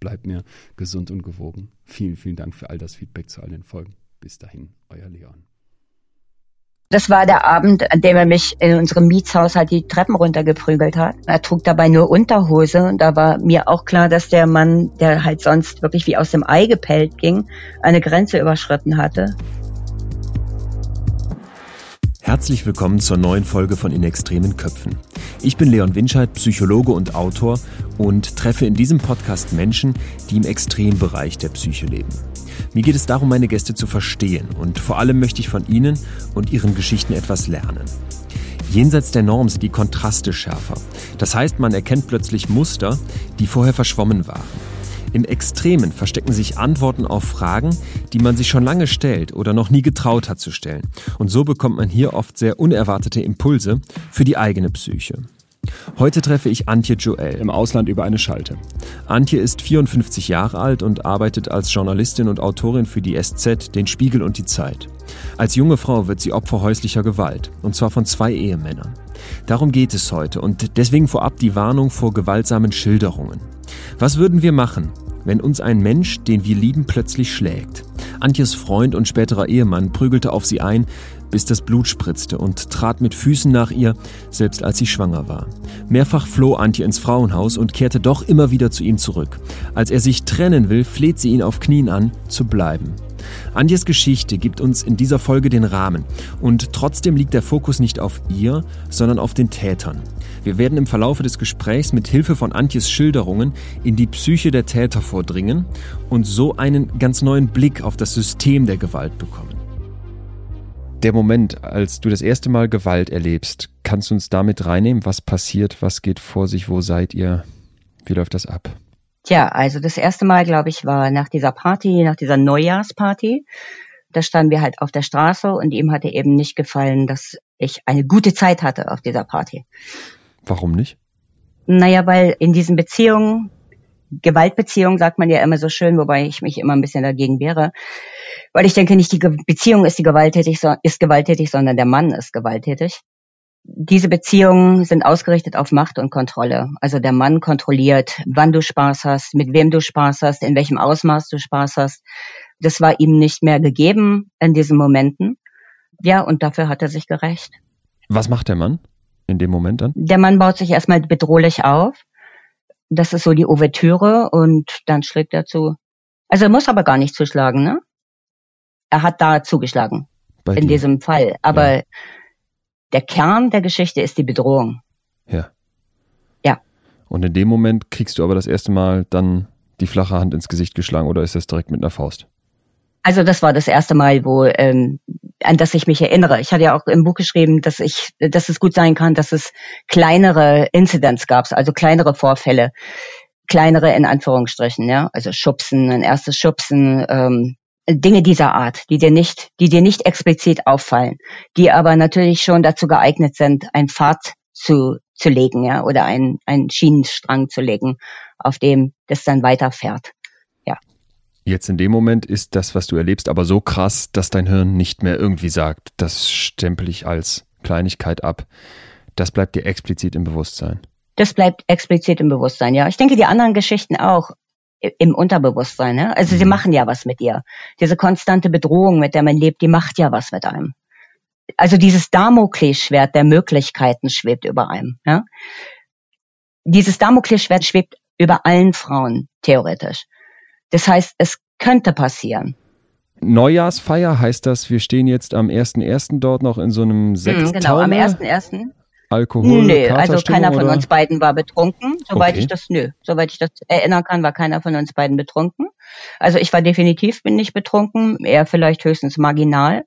bleibt mir gesund und gewogen. Vielen, vielen Dank für all das Feedback zu all den Folgen. Bis dahin, euer Leon. Das war der Abend, an dem er mich in unserem Mietshaushalt die Treppen runtergeprügelt hat. Er trug dabei nur Unterhose und da war mir auch klar, dass der Mann, der halt sonst wirklich wie aus dem Ei gepellt ging, eine Grenze überschritten hatte. Herzlich willkommen zur neuen Folge von In extremen Köpfen. Ich bin Leon Winscheid, Psychologe und Autor und treffe in diesem Podcast Menschen, die im Extrembereich der Psyche leben. Mir geht es darum, meine Gäste zu verstehen und vor allem möchte ich von ihnen und ihren Geschichten etwas lernen. Jenseits der Norm sind die Kontraste schärfer. Das heißt, man erkennt plötzlich Muster, die vorher verschwommen waren. Im Extremen verstecken sich Antworten auf Fragen, die man sich schon lange stellt oder noch nie getraut hat zu stellen. Und so bekommt man hier oft sehr unerwartete Impulse für die eigene Psyche. Heute treffe ich Antje Joel im Ausland über eine Schalte. Antje ist 54 Jahre alt und arbeitet als Journalistin und Autorin für die SZ, den Spiegel und die Zeit. Als junge Frau wird sie Opfer häuslicher Gewalt, und zwar von zwei Ehemännern. Darum geht es heute und deswegen vorab die Warnung vor gewaltsamen Schilderungen. Was würden wir machen, wenn uns ein Mensch, den wir lieben, plötzlich schlägt? Antjes Freund und späterer Ehemann prügelte auf sie ein, bis das Blut spritzte und trat mit Füßen nach ihr, selbst als sie schwanger war. Mehrfach floh Antje ins Frauenhaus und kehrte doch immer wieder zu ihm zurück. Als er sich trennen will, fleht sie ihn auf Knien an, zu bleiben. Antjes Geschichte gibt uns in dieser Folge den Rahmen und trotzdem liegt der Fokus nicht auf ihr, sondern auf den Tätern. Wir werden im Verlaufe des Gesprächs mit Hilfe von Antjes Schilderungen in die Psyche der Täter vordringen und so einen ganz neuen Blick auf das System der Gewalt bekommen. Der Moment, als du das erste Mal Gewalt erlebst, kannst du uns damit reinnehmen? Was passiert? Was geht vor sich? Wo seid ihr? Wie läuft das ab? Tja, also das erste Mal, glaube ich, war nach dieser Party, nach dieser Neujahrsparty. Da standen wir halt auf der Straße und ihm hatte eben nicht gefallen, dass ich eine gute Zeit hatte auf dieser Party. Warum nicht? Naja, weil in diesen Beziehungen, Gewaltbeziehungen sagt man ja immer so schön, wobei ich mich immer ein bisschen dagegen wehre, weil ich denke nicht die Beziehung ist die gewalttätig, ist gewalttätig, sondern der Mann ist gewalttätig. Diese Beziehungen sind ausgerichtet auf Macht und Kontrolle. Also der Mann kontrolliert, wann du Spaß hast, mit wem du Spaß hast, in welchem Ausmaß du Spaß hast. Das war ihm nicht mehr gegeben in diesen Momenten. Ja, und dafür hat er sich gerecht. Was macht der Mann? in dem Moment dann? Der Mann baut sich erstmal bedrohlich auf. Das ist so die Ouvertüre und dann schlägt er zu. Also er muss aber gar nicht zuschlagen, ne? Er hat da zugeschlagen. Bei in dir. diesem Fall. Aber ja. Der Kern der Geschichte ist die Bedrohung. Ja. Ja. Und in dem Moment kriegst du aber das erste Mal dann die flache Hand ins Gesicht geschlagen oder ist das direkt mit einer Faust? Also das war das erste Mal, wo ähm, an das ich mich erinnere. Ich hatte ja auch im Buch geschrieben, dass ich, dass es gut sein kann, dass es kleinere Incidents gab, also kleinere Vorfälle, kleinere in Anführungsstrichen, ja, also Schubsen, ein erstes Schubsen, ähm, Dinge dieser Art, die dir nicht, die dir nicht explizit auffallen, die aber natürlich schon dazu geeignet sind, ein Pfad zu zu legen, ja, oder einen, einen Schienenstrang zu legen, auf dem das dann weiterfährt. Jetzt in dem Moment ist das, was du erlebst, aber so krass, dass dein Hirn nicht mehr irgendwie sagt, das stempel ich als Kleinigkeit ab. Das bleibt dir explizit im Bewusstsein. Das bleibt explizit im Bewusstsein, ja. Ich denke, die anderen Geschichten auch im Unterbewusstsein. Ne? Also sie mhm. machen ja was mit dir. Diese konstante Bedrohung, mit der man lebt, die macht ja was mit einem. Also dieses Damoklesschwert der Möglichkeiten schwebt über einem. Ja? Dieses Damoklesschwert schwebt über allen Frauen, theoretisch. Das heißt, es könnte passieren. Neujahrsfeier heißt das, wir stehen jetzt am 1.1. dort noch in so einem Sechstauner? Genau, am 1.1. Alkohol? Nö, also keiner von oder? uns beiden war betrunken, soweit Okay. ich das, nö, soweit ich das erinnern kann, war keiner von uns beiden betrunken. Also ich war definitiv bin nicht betrunken, eher vielleicht höchstens marginal.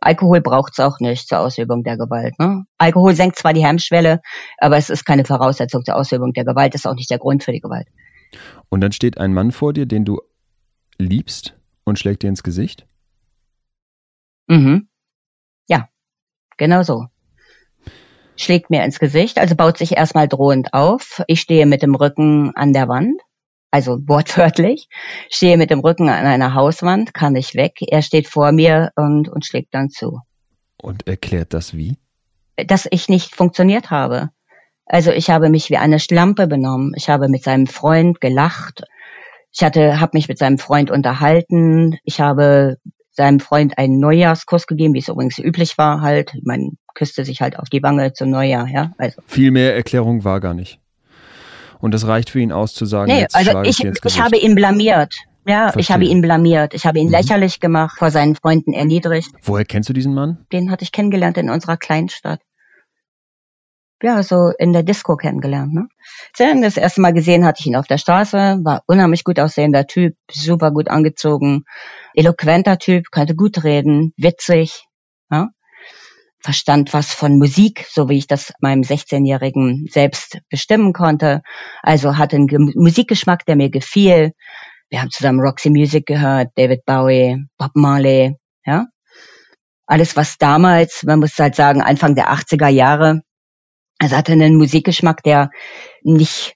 Alkohol braucht's auch nicht zur Ausübung der Gewalt. Ne? Alkohol senkt zwar die Hemmschwelle, aber es ist keine Voraussetzung zur Ausübung der Gewalt, ist auch nicht der Grund für die Gewalt. Und dann steht ein Mann vor dir, den du liebst und schlägt dir ins Gesicht? Mhm. Ja, genau so. Schlägt mir ins Gesicht, also baut sich erstmal drohend auf. Ich stehe mit dem Rücken an der Wand, also wortwörtlich, stehe mit dem Rücken an einer Hauswand, kann nicht weg. Er steht vor mir und, und schlägt dann zu. Und erklärt das wie? Dass ich nicht funktioniert habe. Also ich habe mich wie eine Schlampe benommen. Ich habe mit seinem Freund gelacht. Ich hatte, habe mich mit seinem Freund unterhalten. Ich habe seinem Freund einen Neujahrskuss gegeben, wie es übrigens üblich war halt. Man küsste sich halt auf die Wange zum Neujahr, ja. Also, Viel mehr Erklärung war gar nicht. Und das reicht für ihn aus zu sagen, nee, jetzt also ich, ich, ich habe ihn blamiert. Ja, ich Verstehe. habe ihn blamiert. Ich habe ihn Mhm. lächerlich gemacht, vor seinen Freunden erniedrigt. Woher kennst du diesen Mann? Den hatte ich kennengelernt in unserer Kleinstadt. Ja, so in der Disco kennengelernt. Ne? Das erste Mal gesehen hatte ich ihn auf der Straße, war unheimlich gut aussehender Typ, super gut angezogen, eloquenter Typ, konnte gut reden, witzig? Verstand was von Musik, so wie ich das meinem 16-Jährigen selbst bestimmen konnte. Also hatte einen Ge- Musikgeschmack, der mir gefiel. Wir haben zusammen Roxy Music gehört, David Bowie, Bob Marley, ja. Alles, was damals, man muss halt sagen, Anfang der 80er Jahre, also hatte einen Musikgeschmack, der nicht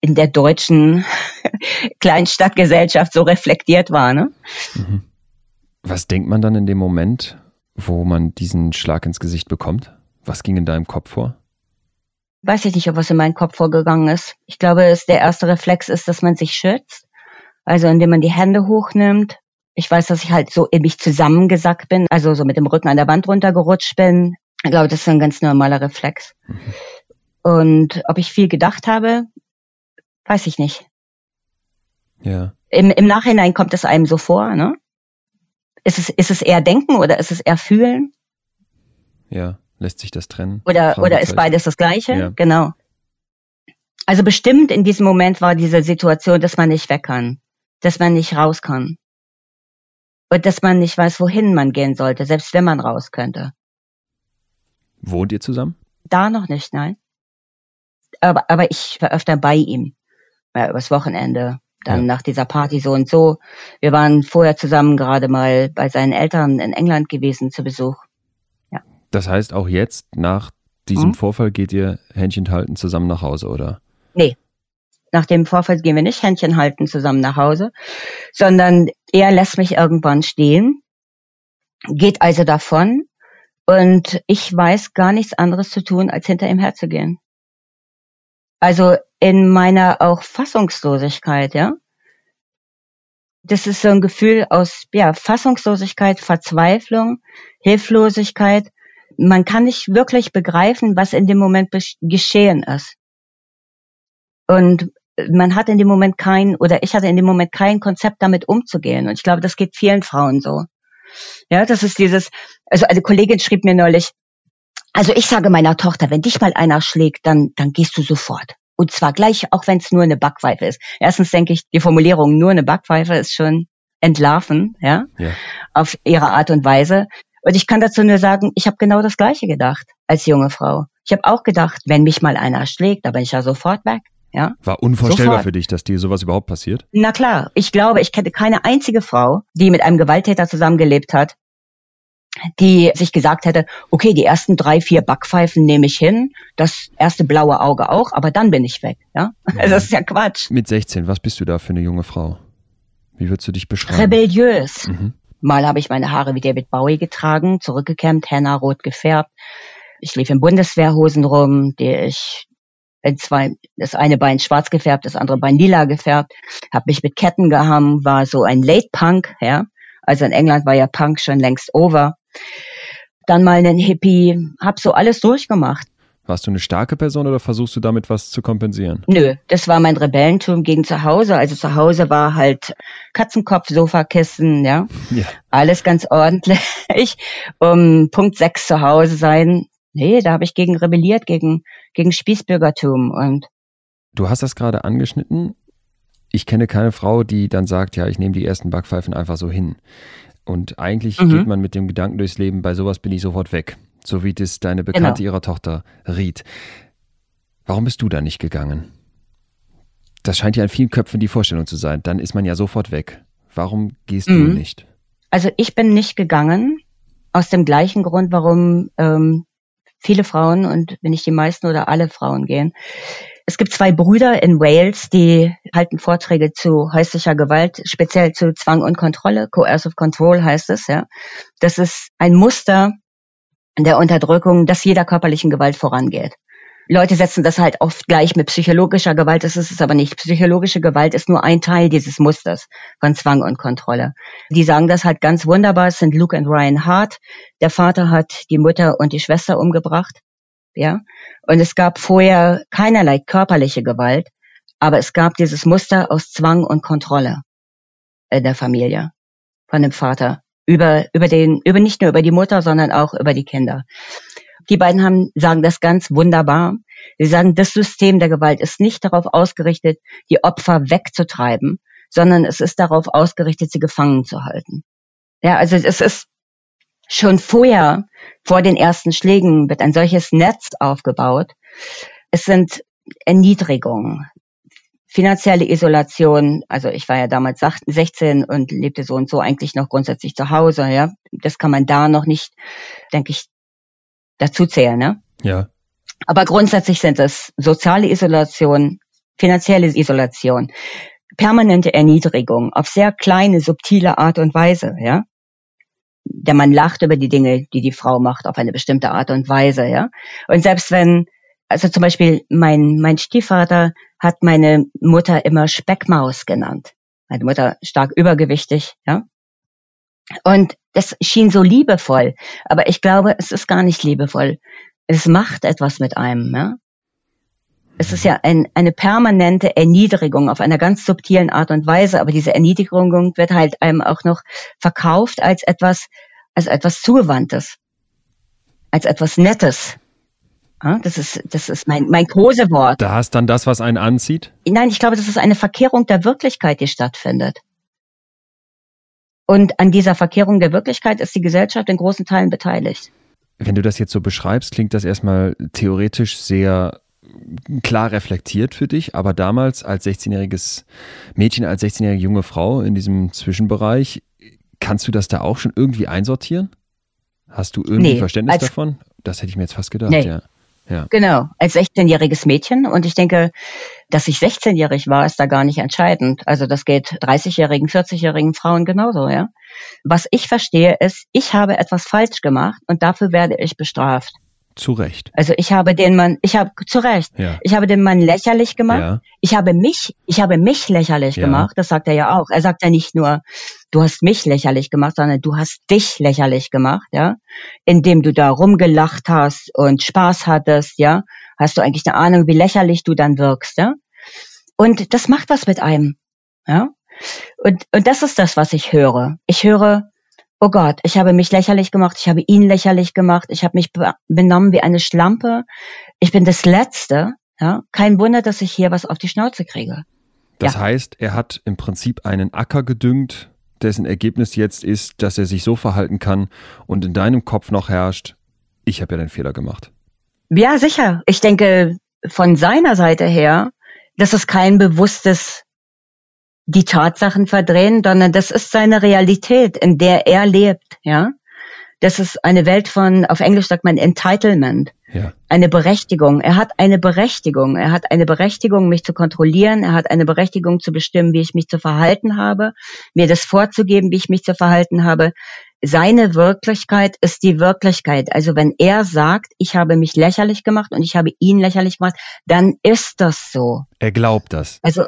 in der deutschen Kleinstadtgesellschaft so reflektiert war, ne? Mhm. Was denkt man dann in dem Moment, wo man diesen Schlag ins Gesicht bekommt? Was ging in deinem Kopf vor? Weiß ich nicht, ob was in meinen Kopf vorgegangen ist. Ich glaube, es der erste Reflex ist, dass man sich schützt. Also indem man die Hände hochnimmt. Ich weiß, dass ich halt so in mich zusammengesackt bin, also so mit dem Rücken an der Wand runtergerutscht bin. Ich glaube, das ist ein ganz normaler Reflex. Und ob ich viel gedacht habe, weiß ich nicht. Ja. Im, Im Nachhinein kommt es einem so vor, ne? Ist es, ist es eher Denken oder ist es eher Fühlen? Ja. Lässt sich das trennen? Oder, oder ist beides das Gleiche? Ja. Genau. Also bestimmt in diesem Moment war diese Situation, dass man nicht weg kann, dass man nicht raus kann. Und dass man nicht weiß, wohin man gehen sollte, selbst wenn man raus könnte. Wohnt ihr zusammen? Da noch nicht, nein. Aber, aber ich war öfter bei ihm. Ja, übers Wochenende. Dann Ja. nach dieser Party so und so. Wir waren vorher zusammen gerade mal bei seinen Eltern in England gewesen zu Besuch. Das heißt, auch jetzt, nach diesem Mhm. Vorfall, geht ihr Händchen halten zusammen nach Hause, oder? Nach dem Vorfall gehen wir nicht Händchen halten zusammen nach Hause, sondern er lässt mich irgendwann stehen, geht also davon und ich weiß gar nichts anderes zu tun, als hinter ihm herzugehen. Also in meiner auch Fassungslosigkeit, ja. Das ist so ein Gefühl aus, ja, Fassungslosigkeit, Verzweiflung, Hilflosigkeit. Man kann nicht wirklich begreifen, was in dem Moment geschehen ist. Und man hat in dem Moment kein, oder ich hatte in dem Moment kein Konzept, damit umzugehen. Und ich glaube, das geht vielen Frauen so. Ja, das ist dieses, also eine Kollegin schrieb mir neulich, also ich sage meiner Tochter, wenn dich mal einer schlägt, dann, dann gehst du sofort. Und zwar gleich, auch wenn es nur eine Backpfeife ist. Erstens denke ich, die Formulierung nur eine Backpfeife ist schon entlarven, ja, Ja. auf ihre Art und Weise. Und ich kann dazu nur sagen, ich habe genau das Gleiche gedacht als junge Frau. Ich habe auch gedacht, wenn mich mal einer schlägt, da bin ich ja sofort weg. Ja, War unvorstellbar Sofort. für dich, dass dir sowas überhaupt passiert? na klar. Ich glaube, ich kenne keine einzige Frau, die mit einem Gewalttäter zusammengelebt hat, die sich gesagt hätte, okay, die ersten drei, vier Backpfeifen nehme ich hin, das erste blaue Auge auch, aber dann bin ich weg. Ja, also das ist ja Quatsch. Mit 16, was bist du da für eine junge Frau? Wie würdest du dich beschreiben? Rebelliös. Mhm. Mal habe ich meine Haare wie David Bowie getragen, zurückgekämmt, henna rot gefärbt. Ich lief in Bundeswehrhosen rum, die ich in zwei, das eine Bein schwarz gefärbt, das andere Bein lila gefärbt, habe mich mit Ketten gehangen, war so ein Late Punk, ja. Also in England war ja Punk schon längst over. Dann mal einen Hippie, hab so alles durchgemacht. Warst du eine starke Person oder versuchst du damit was zu kompensieren? Nö, das war mein Rebellentum gegen zu Hause. Also zu Hause war halt Katzenkopf, Sofakissen, ja. ja. Alles ganz ordentlich. Um Punkt sechs zu Hause sein. Nee, da habe ich gegen rebelliert, gegen, gegen Spießbürgertum und. Du hast das gerade angeschnitten. Ich kenne keine Frau, die dann sagt, ja, ich nehme die ersten Backpfeifen einfach so hin. Und eigentlich mhm. geht man mit dem Gedanken durchs Leben, bei sowas bin ich sofort weg so wie das deine Bekannte genau. ihrer Tochter riet. Warum bist du da nicht gegangen? Das scheint ja in vielen Köpfen die Vorstellung zu sein. Dann ist man ja sofort weg. Warum gehst mhm. du nicht? Also ich bin nicht gegangen, aus dem gleichen Grund, warum ähm, viele Frauen und wenn nicht die meisten oder alle Frauen gehen. Es gibt zwei Brüder in Wales, die halten Vorträge zu häuslicher Gewalt, speziell zu Zwang und Kontrolle. Coercive Control heißt es, ja. Das ist ein Muster, der Unterdrückung, dass jeder körperlichen Gewalt vorangeht. Leute setzen das halt oft gleich mit psychologischer Gewalt, das ist es aber nicht. Psychologische Gewalt ist nur ein Teil dieses Musters von Zwang und Kontrolle. Die sagen das halt ganz wunderbar, es sind Luke und Ryan Hart. Der Vater hat die Mutter und die Schwester umgebracht, ja. Und es gab vorher keinerlei körperliche Gewalt, aber es gab dieses Muster aus Zwang und Kontrolle in der Familie von dem Vater über, über den, über nicht nur über die Mutter, sondern auch über die Kinder. Die beiden haben, sagen das ganz wunderbar. Sie sagen, das System der Gewalt ist nicht darauf ausgerichtet, die Opfer wegzutreiben, sondern es ist darauf ausgerichtet, sie gefangen zu halten. Ja, also es ist schon vorher, vor den ersten Schlägen, wird ein solches Netz aufgebaut. Es sind Erniedrigungen, finanzielle Isolation, also ich war ja damals 16 und lebte so und so eigentlich noch grundsätzlich zu Hause, ja. Das kann man da noch nicht, denke ich, dazu zählen, ne? Ja. Aber grundsätzlich sind es soziale Isolation, finanzielle Isolation, permanente Erniedrigung auf sehr kleine, subtile Art und Weise, ja. Der Mann lacht über die Dinge, die die Frau macht, auf eine bestimmte Art und Weise, ja. Und selbst wenn also zum Beispiel mein, mein Stiefvater hat meine Mutter immer Speckmaus genannt. Meine Mutter stark übergewichtig, ja. Und das schien so liebevoll, aber ich glaube, es ist gar nicht liebevoll. Es macht etwas mit einem, ja. Es ist ja ein, eine permanente Erniedrigung auf einer ganz subtilen Art und Weise, aber diese Erniedrigung wird halt einem auch noch verkauft als etwas, als etwas Zugewandtes, als etwas Nettes. Das ist, das ist mein, mein Kosewort. Da hast dann das, was einen anzieht? Nein, ich glaube, das ist eine Verkehrung der Wirklichkeit, die stattfindet. Und an dieser Verkehrung der Wirklichkeit ist die Gesellschaft in großen Teilen beteiligt. Wenn du das jetzt so beschreibst, klingt das erstmal theoretisch sehr klar reflektiert für dich, aber damals als 16-jähriges Mädchen, als 16-jährige junge Frau in diesem Zwischenbereich, kannst du das da auch schon irgendwie einsortieren? Hast du irgendwie nee, Verständnis davon? Das hätte ich mir jetzt fast gedacht, nee. ja. Ja. Genau, als 16-jähriges Mädchen. Und ich denke, dass ich 16-jährig war, ist da gar nicht entscheidend. Also das geht 30-jährigen, 40-jährigen Frauen genauso, ja. Was ich verstehe ist, ich habe etwas falsch gemacht und dafür werde ich bestraft. Zu Recht. Also ich habe den Mann, ich habe zu Recht, ja. ich habe den Mann lächerlich gemacht. Ja. Ich habe mich, ich habe mich lächerlich ja. gemacht. Das sagt er ja auch. Er sagt ja nicht nur, du hast mich lächerlich gemacht, sondern du hast dich lächerlich gemacht, ja, indem du da rumgelacht hast und Spaß hattest, ja. Hast du eigentlich eine Ahnung, wie lächerlich du dann wirkst, ja? Und das macht was mit einem, ja. Und, und das ist das, was ich höre. Ich höre, oh Gott, ich habe mich lächerlich gemacht, ich habe ihn lächerlich gemacht, ich habe mich benommen wie eine Schlampe, ich bin das Letzte. Ja? Kein Wunder, dass ich hier was auf die Schnauze kriege. Das ja. heißt, er hat im Prinzip einen Acker gedüngt, dessen Ergebnis jetzt ist, dass er sich so verhalten kann und in deinem Kopf noch herrscht, ich habe ja den Fehler gemacht. Ja, sicher. Ich denke, von seiner Seite her, das ist kein bewusstes die Tatsachen verdrehen, sondern das ist seine Realität, in der er lebt, ja. Das ist eine Welt von, auf Englisch sagt man Entitlement. Ja. Eine Berechtigung. Er hat eine Berechtigung. Er hat eine Berechtigung, mich zu kontrollieren. Er hat eine Berechtigung zu bestimmen, wie ich mich zu verhalten habe, mir das vorzugeben, wie ich mich zu verhalten habe. Seine Wirklichkeit ist die Wirklichkeit. Also wenn er sagt, ich habe mich lächerlich gemacht und ich habe ihn lächerlich gemacht, dann ist das so. Er glaubt das. Also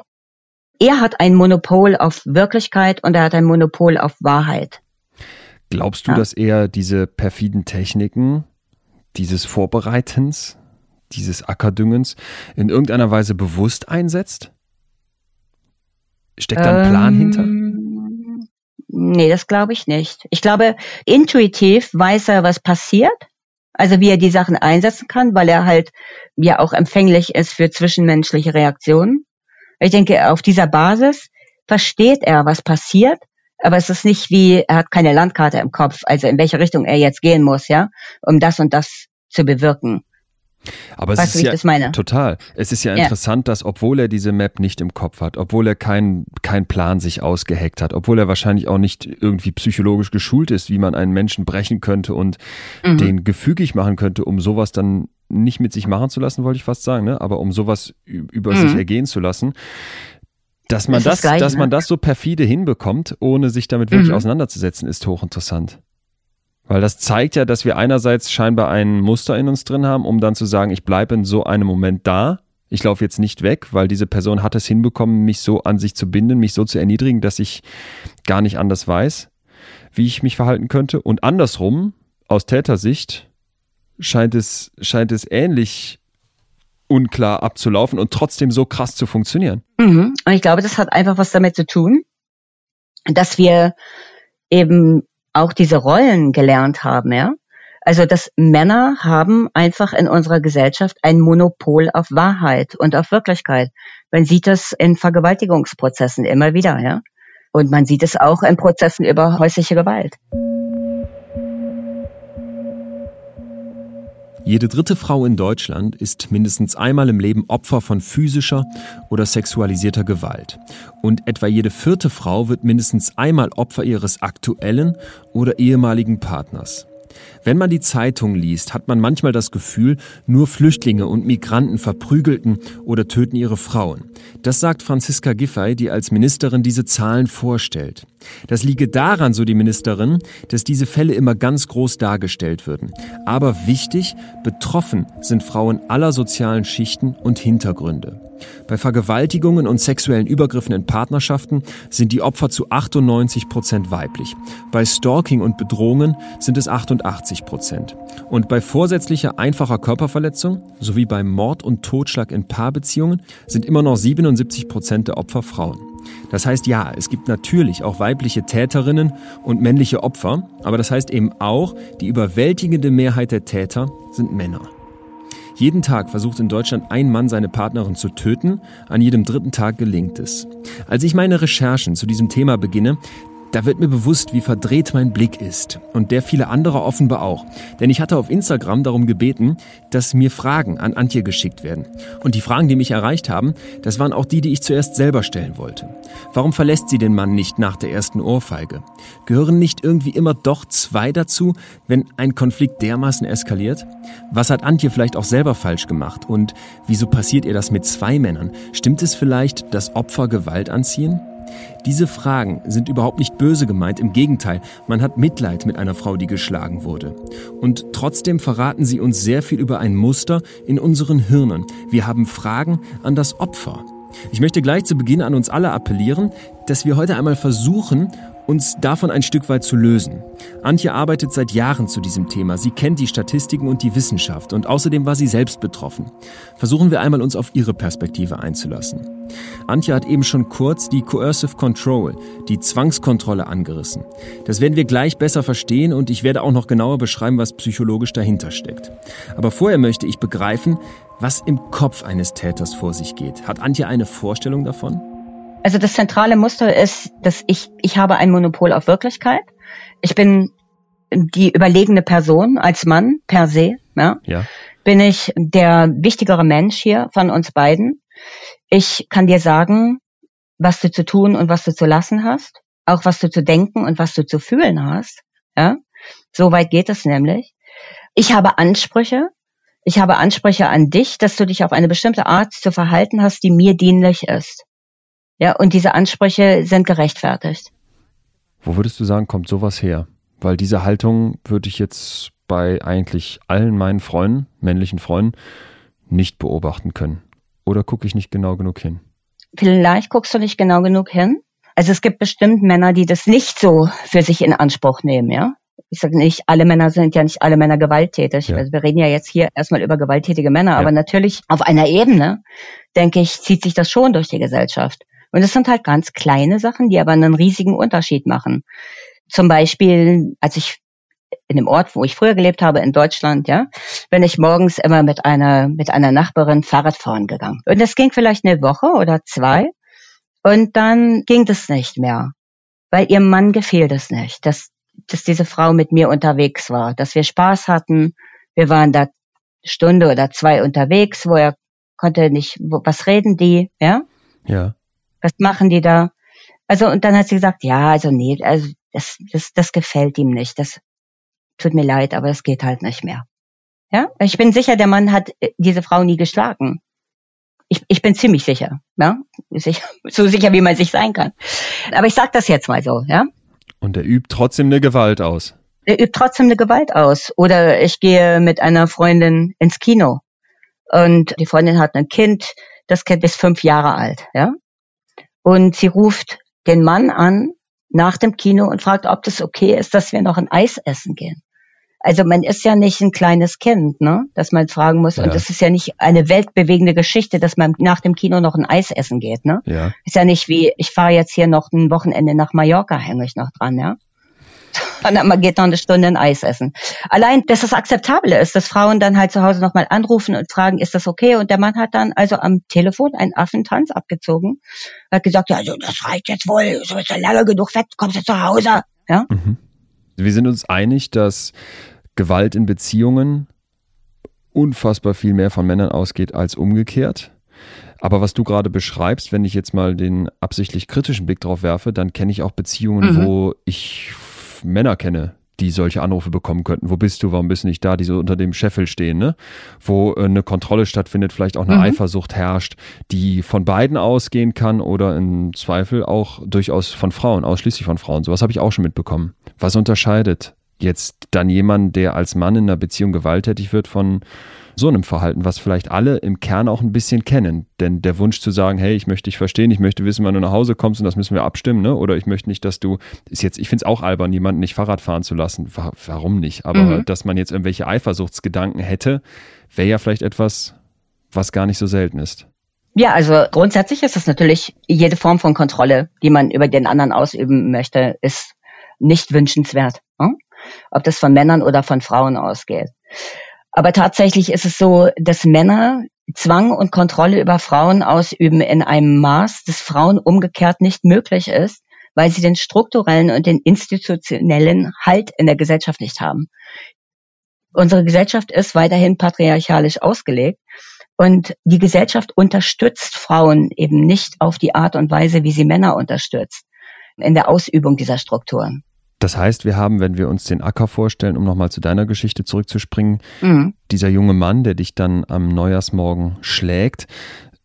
er hat ein Monopol auf Wirklichkeit und er hat ein Monopol auf Wahrheit. Glaubst du, ja. dass er diese perfiden Techniken dieses Vorbereitens, dieses Ackerdüngens in irgendeiner Weise bewusst einsetzt? Steckt da ein Plan ähm, hinter? Nee, das glaube ich nicht. Ich glaube, intuitiv weiß er, was passiert. Also wie er die Sachen einsetzen kann, weil er halt ja auch empfänglich ist für zwischenmenschliche Reaktionen. Ich denke, auf dieser Basis versteht er, was passiert, aber es ist nicht wie, er hat keine Landkarte im Kopf, also in welche Richtung er jetzt gehen muss, ja, um das und das zu bewirken. Aber es weißt ist du, ja total. Es ist ja, ja, interessant, dass obwohl er diese Map nicht im Kopf hat, obwohl er keinen kein Plan sich ausgeheckt hat, obwohl er wahrscheinlich auch nicht irgendwie psychologisch geschult ist, wie man einen Menschen brechen könnte und mhm. den gefügig machen könnte, um sowas dann nicht mit sich machen zu lassen, wollte ich fast sagen, ne? aber um sowas über mhm. sich ergehen zu lassen. Dass man das, das gleich, dass ne? man das so perfide hinbekommt, ohne sich damit wirklich mhm. auseinanderzusetzen, ist hochinteressant. Weil das zeigt ja, dass wir einerseits scheinbar ein Muster in uns drin haben, um dann zu sagen, ich bleibe in so einem Moment da. Ich laufe jetzt nicht weg, weil diese Person hat es hinbekommen, mich so an sich zu binden, mich so zu erniedrigen, dass ich gar nicht anders weiß, wie ich mich verhalten könnte. Und andersrum, aus Tätersicht, scheint es, scheint es ähnlich unklar abzulaufen und trotzdem so krass zu funktionieren. Mhm. Und ich glaube, das hat einfach was damit zu tun, dass wir eben auch diese Rollen gelernt haben, ja. Also, dass Männer haben einfach in unserer Gesellschaft ein Monopol auf Wahrheit und auf Wirklichkeit. Man sieht das in Vergewaltigungsprozessen immer wieder, ja. Und man sieht es auch in Prozessen über häusliche Gewalt. Jede dritte Frau in Deutschland ist mindestens einmal im Leben Opfer von physischer oder sexualisierter Gewalt. Und etwa jede vierte Frau wird mindestens einmal Opfer ihres aktuellen oder ehemaligen Partners. Wenn man die Zeitung liest, hat man manchmal das Gefühl, nur Flüchtlinge und Migranten verprügelten oder töten ihre Frauen. Das sagt Franziska Giffey, die als Ministerin diese Zahlen vorstellt. Das liege daran, so die Ministerin, dass diese Fälle immer ganz groß dargestellt würden. Aber wichtig, betroffen sind Frauen aller sozialen Schichten und Hintergründe. Bei Vergewaltigungen und sexuellen Übergriffen in Partnerschaften sind die Opfer zu 98 Prozent weiblich. Bei Stalking und Bedrohungen sind es 88 Prozent. Und bei vorsätzlicher einfacher Körperverletzung sowie beim Mord und Totschlag in Paarbeziehungen sind immer noch 77 Prozent der Opfer Frauen. Das heißt ja, es gibt natürlich auch weibliche Täterinnen und männliche Opfer, aber das heißt eben auch, die überwältigende Mehrheit der Täter sind Männer. Jeden Tag versucht in Deutschland ein Mann seine Partnerin zu töten, an jedem dritten Tag gelingt es. Als ich meine Recherchen zu diesem Thema beginne, da wird mir bewusst, wie verdreht mein Blick ist. Und der viele andere offenbar auch. Denn ich hatte auf Instagram darum gebeten, dass mir Fragen an Antje geschickt werden. Und die Fragen, die mich erreicht haben, das waren auch die, die ich zuerst selber stellen wollte. Warum verlässt sie den Mann nicht nach der ersten Ohrfeige? Gehören nicht irgendwie immer doch zwei dazu, wenn ein Konflikt dermaßen eskaliert? Was hat Antje vielleicht auch selber falsch gemacht? Und wieso passiert ihr das mit zwei Männern? Stimmt es vielleicht, dass Opfer Gewalt anziehen? Diese Fragen sind überhaupt nicht böse gemeint, im Gegenteil, man hat Mitleid mit einer Frau, die geschlagen wurde. Und trotzdem verraten sie uns sehr viel über ein Muster in unseren Hirnen. Wir haben Fragen an das Opfer. Ich möchte gleich zu Beginn an uns alle appellieren, dass wir heute einmal versuchen, uns davon ein Stück weit zu lösen. Antje arbeitet seit Jahren zu diesem Thema. Sie kennt die Statistiken und die Wissenschaft und außerdem war sie selbst betroffen. Versuchen wir einmal uns auf ihre Perspektive einzulassen. Antje hat eben schon kurz die Coercive Control, die Zwangskontrolle angerissen. Das werden wir gleich besser verstehen und ich werde auch noch genauer beschreiben, was psychologisch dahinter steckt. Aber vorher möchte ich begreifen, was im Kopf eines Täters vor sich geht. Hat Antje eine Vorstellung davon? Also das zentrale Muster ist, dass ich, ich habe ein Monopol auf Wirklichkeit. Ich bin die überlegene Person als Mann per se. Ja. ja. Bin ich der wichtigere Mensch hier von uns beiden. Ich kann dir sagen, was du zu tun und was du zu lassen hast, auch was du zu denken und was du zu fühlen hast. Ja. So weit geht es nämlich. Ich habe Ansprüche. Ich habe Ansprüche an dich, dass du dich auf eine bestimmte Art zu verhalten hast, die mir dienlich ist. Ja, und diese Ansprüche sind gerechtfertigt. Wo würdest du sagen, kommt sowas her? Weil diese Haltung würde ich jetzt bei eigentlich allen meinen Freunden, männlichen Freunden, nicht beobachten können. Oder gucke ich nicht genau genug hin? Vielleicht guckst du nicht genau genug hin. Also es gibt bestimmt Männer, die das nicht so für sich in Anspruch nehmen, ja. ich sage nicht, alle Männer sind ja nicht alle Männer gewalttätig. Ja. Also wir reden ja jetzt hier erstmal über gewalttätige Männer, Ja. aber natürlich auf einer Ebene, denke ich, zieht sich das schon durch die Gesellschaft. Und es sind halt ganz kleine Sachen, die aber einen riesigen Unterschied machen. Zum Beispiel, als ich in dem Ort, wo ich früher gelebt habe, in Deutschland, ja, bin ich morgens immer mit einer, mit einer Nachbarin Fahrrad fahren gegangen. Und das ging vielleicht eine Woche oder zwei. Und dann ging das nicht mehr. Weil ihrem Mann gefiel das nicht, dass, dass diese Frau mit mir unterwegs war, dass wir Spaß hatten. Wir waren da Stunde oder zwei unterwegs, wo er konnte nicht, was reden die, ja? Ja. Was machen die da? Also, und dann hat sie gesagt, ja, also nee, also das, das, das gefällt ihm nicht. Das tut mir leid, aber es geht halt nicht mehr. Ja, ich bin sicher, der Mann hat äh, diese Frau nie geschlagen. Ich, ich bin ziemlich sicher, ja, sicher, so sicher wie man sich sein kann. Aber ich sag das jetzt mal so, ja. Und er übt trotzdem eine Gewalt aus. Er übt trotzdem eine Gewalt aus. Oder ich gehe mit einer Freundin ins Kino und die Freundin hat ein Kind, das Kind ist fünf Jahre alt, ja. Und sie ruft den Mann an nach dem Kino und fragt, ob das okay ist, dass wir noch ein Eis essen gehen. Also man ist ja nicht ein kleines Kind, ne, dass man fragen muss. Ja. Und es ist ja nicht eine weltbewegende Geschichte, dass man nach dem Kino noch ein Eis essen geht, ne? Ja. Ist ja nicht wie, ich fahre jetzt hier noch ein Wochenende nach Mallorca, hänge ich noch dran, ja. Und man geht noch eine Stunde ein Eis essen. Allein, dass es akzeptabel ist, dass Frauen dann halt zu Hause nochmal anrufen und fragen, ist das okay? Und der Mann hat dann also am Telefon einen Affentanz abgezogen. Hat gesagt, ja, also das reicht jetzt wohl, so ist ja lange genug weg, kommst du zu Hause. Ja? Mhm. Wir sind uns einig, dass Gewalt in Beziehungen unfassbar viel mehr von Männern ausgeht als umgekehrt. Aber was du gerade beschreibst, wenn ich jetzt mal den absichtlich kritischen Blick drauf werfe, dann kenne ich auch Beziehungen, Mhm. wo ich Männer kenne, die solche Anrufe bekommen könnten. Wo bist du? Warum bist du nicht da? Die so unter dem Scheffel stehen, ne? Wo äh, eine Kontrolle stattfindet, vielleicht auch eine Mhm. Eifersucht herrscht, die von beiden ausgehen kann oder im Zweifel auch durchaus von Frauen, ausschließlich von Frauen. Sowas habe ich auch schon mitbekommen. Was unterscheidet jetzt dann jemanden, der als Mann in einer Beziehung gewalttätig wird, von so einem Verhalten, was vielleicht alle im Kern auch ein bisschen kennen. Denn der Wunsch zu sagen, hey, ich möchte dich verstehen, ich möchte wissen, wann du nach Hause kommst und das müssen wir abstimmen, ne? Oder ich möchte nicht, dass du, ist jetzt, ich finde es auch albern, jemanden nicht Fahrrad fahren zu lassen. Wa- Warum nicht? Aber Mhm. dass man jetzt irgendwelche Eifersuchtsgedanken hätte, wäre ja vielleicht etwas, was gar nicht so selten ist. Ja, also grundsätzlich ist es natürlich jede Form von Kontrolle, die man über den anderen ausüben möchte, ist nicht wünschenswert. Ne? Ob das von Männern oder von Frauen ausgeht. Aber tatsächlich ist es so, dass Männer Zwang und Kontrolle über Frauen ausüben in einem Maß, das Frauen umgekehrt nicht möglich ist, weil sie den strukturellen und den institutionellen Halt in der Gesellschaft nicht haben. Unsere Gesellschaft ist weiterhin patriarchalisch ausgelegt und die Gesellschaft unterstützt Frauen eben nicht auf die Art und Weise, wie sie Männer unterstützt in der Ausübung dieser Strukturen. Das heißt, wir haben, wenn wir uns den Acker vorstellen, um nochmal zu deiner Geschichte zurückzuspringen, Mhm. dieser junge Mann, der dich dann am Neujahrsmorgen schlägt,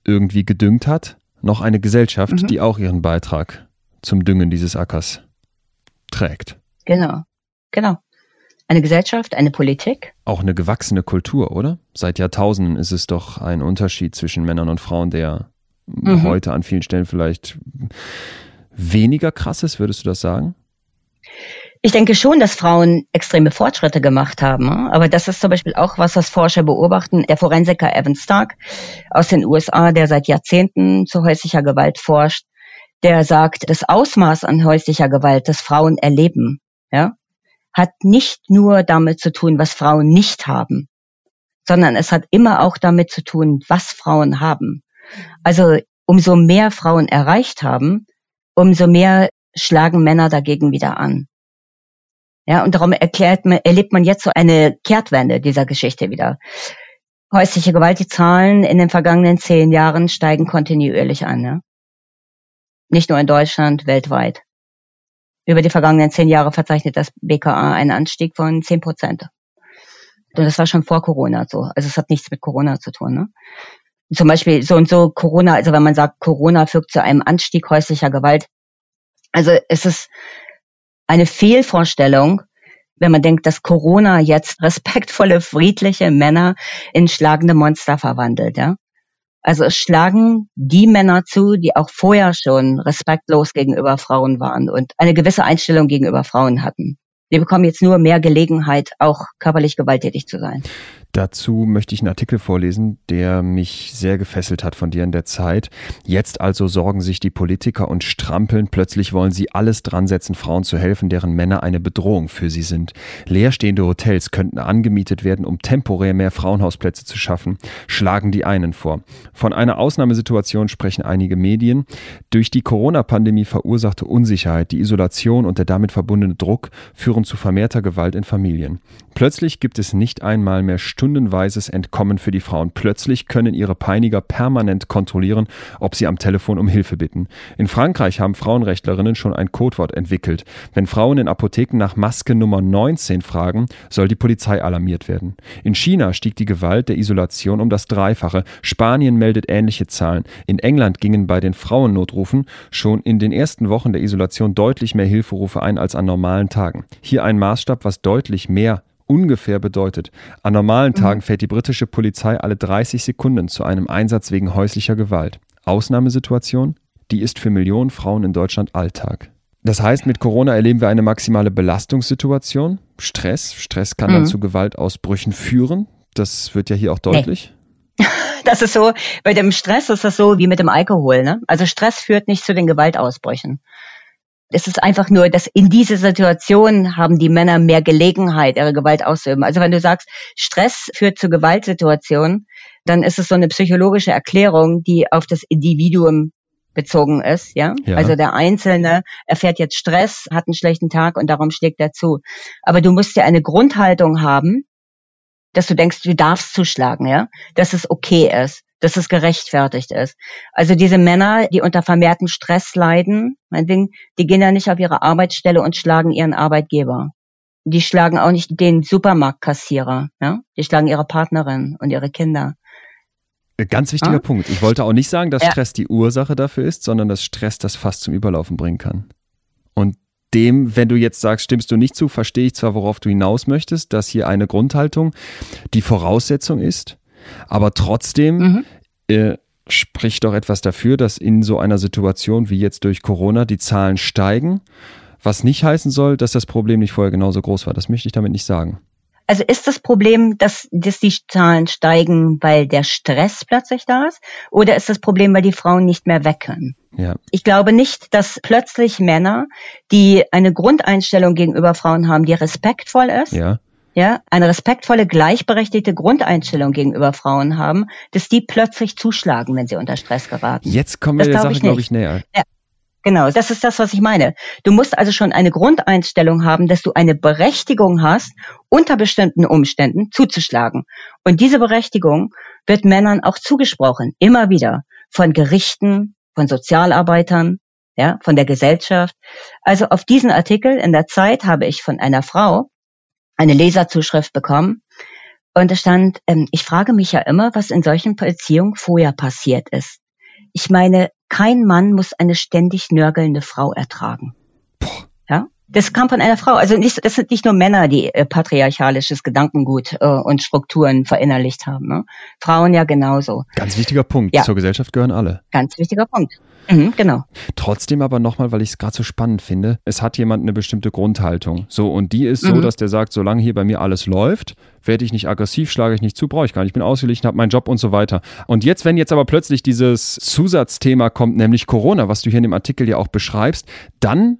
irgendwie gedüngt hat, noch eine Gesellschaft, Mhm. die auch ihren Beitrag zum Düngen dieses Ackers trägt. Genau, genau. Eine Gesellschaft, eine Politik. Auch eine gewachsene Kultur, oder? Seit Jahrtausenden ist es doch ein Unterschied zwischen Männern und Frauen, der Mhm. heute an vielen Stellen vielleicht weniger krass ist, würdest du das sagen? Ich denke schon, dass Frauen extreme Fortschritte gemacht haben. ne? Aber das ist zum Beispiel auch was, was Forscher beobachten. Der Forensiker Evan Stark aus den USA, der seit Jahrzehnten zu häuslicher Gewalt forscht, der sagt, das Ausmaß an häuslicher Gewalt, das Frauen erleben, ja, hat nicht nur damit zu tun, was Frauen nicht haben, sondern es hat immer auch damit zu tun, was Frauen haben. Also umso mehr Frauen erreicht haben, umso mehr schlagen Männer dagegen wieder an. Ja, und darum erklärt man, erlebt man jetzt so eine Kehrtwende dieser Geschichte wieder. Häusliche Gewalt, die Zahlen in den vergangenen zehn Jahren steigen kontinuierlich an. Ne? Nicht nur in Deutschland, weltweit. Über die vergangenen zehn Jahre verzeichnet das BKA einen Anstieg von zehn Prozent. Und das war schon vor Corona so. Also es hat nichts mit Corona zu tun. Ne? Zum Beispiel so und so Corona, also wenn man sagt, Corona führt zu einem Anstieg häuslicher Gewalt. Also es ist eine Fehlvorstellung, wenn man denkt, dass Corona jetzt respektvolle, friedliche Männer in schlagende Monster verwandelt, ja. Also es schlagen die Männer zu, die auch vorher schon respektlos gegenüber Frauen waren und eine gewisse Einstellung gegenüber Frauen hatten. Die bekommen jetzt nur mehr Gelegenheit, auch körperlich gewalttätig zu sein. Dazu möchte ich einen Artikel vorlesen, der mich sehr gefesselt hat von dir in der Zeit. Jetzt also sorgen sich die Politiker und strampeln. Plötzlich wollen sie alles dran setzen, Frauen zu helfen, deren Männer eine Bedrohung für sie sind. Leerstehende Hotels könnten angemietet werden, um temporär mehr Frauenhausplätze zu schaffen, schlagen die einen vor. Von einer Ausnahmesituation sprechen einige Medien. Durch die Corona-Pandemie verursachte Unsicherheit, die Isolation und der damit verbundene Druck führen zu vermehrter Gewalt in Familien. Plötzlich gibt es nicht einmal mehr stundenweises Entkommen für die Frauen. Plötzlich können ihre Peiniger permanent kontrollieren, ob sie am Telefon um Hilfe bitten. In Frankreich haben Frauenrechtlerinnen schon ein Codewort entwickelt. Wenn Frauen in Apotheken nach Maske Nummer 19 fragen, soll die Polizei alarmiert werden. In China stieg die Gewalt der Isolation um das Dreifache. Spanien meldet ähnliche Zahlen. In England gingen bei den Frauennotrufen schon in den ersten Wochen der Isolation deutlich mehr Hilferufe ein als an normalen Tagen. Hier ein Maßstab, was deutlich mehr ungefähr bedeutet. An normalen Tagen mhm. fährt die britische Polizei alle 30 Sekunden zu einem Einsatz wegen häuslicher Gewalt. Ausnahmesituation? Die ist für Millionen Frauen in Deutschland Alltag. Das heißt, mit Corona erleben wir eine maximale Belastungssituation, Stress. Stress kann mhm. dann zu Gewaltausbrüchen führen. Das wird ja hier auch deutlich. Nee. Das ist so, bei dem Stress ist das so wie mit dem Alkohol. Ne? Also Stress führt nicht zu den Gewaltausbrüchen. Es ist einfach nur, dass in dieser Situation haben die Männer mehr Gelegenheit, ihre Gewalt auszuüben. Also wenn du sagst, Stress führt zu Gewaltsituationen, dann ist es so eine psychologische Erklärung, die auf das Individuum bezogen ist, ja? ja? Also der Einzelne erfährt jetzt Stress, hat einen schlechten Tag und darum schlägt er zu. Aber du musst ja eine Grundhaltung haben, dass du denkst, du darfst zuschlagen, ja? Dass es okay ist dass es gerechtfertigt ist. Also diese Männer, die unter vermehrten Stress leiden, meinetwegen, die gehen ja nicht auf ihre Arbeitsstelle und schlagen ihren Arbeitgeber. Die schlagen auch nicht den Supermarktkassierer, ja? Die schlagen ihre Partnerin und ihre Kinder. Ganz wichtiger ah? Punkt. Ich wollte auch nicht sagen, dass ja. Stress die Ursache dafür ist, sondern dass Stress das fast zum Überlaufen bringen kann. Und dem, wenn du jetzt sagst, stimmst du nicht zu, verstehe ich zwar, worauf du hinaus möchtest, dass hier eine Grundhaltung die Voraussetzung ist, aber trotzdem mhm. äh, spricht doch etwas dafür, dass in so einer Situation wie jetzt durch Corona die Zahlen steigen, was nicht heißen soll, dass das Problem nicht vorher genauso groß war. Das möchte ich damit nicht sagen. Also ist das Problem, dass, dass die Zahlen steigen, weil der Stress plötzlich da ist? Oder ist das Problem, weil die Frauen nicht mehr weg können? Ja. Ich glaube nicht, dass plötzlich Männer, die eine Grundeinstellung gegenüber Frauen haben, die respektvoll ist, ja ja, eine respektvolle, gleichberechtigte Grundeinstellung gegenüber Frauen haben, dass die plötzlich zuschlagen, wenn sie unter Stress geraten. Jetzt kommen wir das der Sache, glaube ich, näher. Ja. Genau, das ist das, was ich meine. Du musst also schon eine Grundeinstellung haben, dass du eine Berechtigung hast, unter bestimmten Umständen zuzuschlagen. Und diese Berechtigung wird Männern auch zugesprochen, immer wieder, von Gerichten, von Sozialarbeitern, ja, von der Gesellschaft. Also auf diesen Artikel in der Zeit habe ich von einer Frau, eine Leserzuschrift bekommen. Und es stand, ähm, ich frage mich ja immer, was in solchen Beziehungen vorher passiert ist. Ich meine, kein Mann muss eine ständig nörgelnde Frau ertragen. Das kam von einer Frau. Also nicht, das sind nicht nur Männer, die äh, patriarchalisches Gedankengut äh, und Strukturen verinnerlicht haben. Ne? Frauen ja genauso. Ganz wichtiger Punkt. Ja. Zur Gesellschaft gehören alle. Ganz wichtiger Punkt. Mhm, genau. Trotzdem aber nochmal, weil ich es gerade so spannend finde, es hat jemand eine bestimmte Grundhaltung. So, und die ist so, mhm. dass der sagt, solange hier bei mir alles läuft, werde ich nicht aggressiv, schlage ich nicht zu, brauche ich gar nicht. Ich bin ausgeglichen, habe meinen Job und so weiter. Und jetzt, wenn jetzt aber plötzlich dieses Zusatzthema kommt, nämlich Corona, was du hier in dem Artikel ja auch beschreibst, dann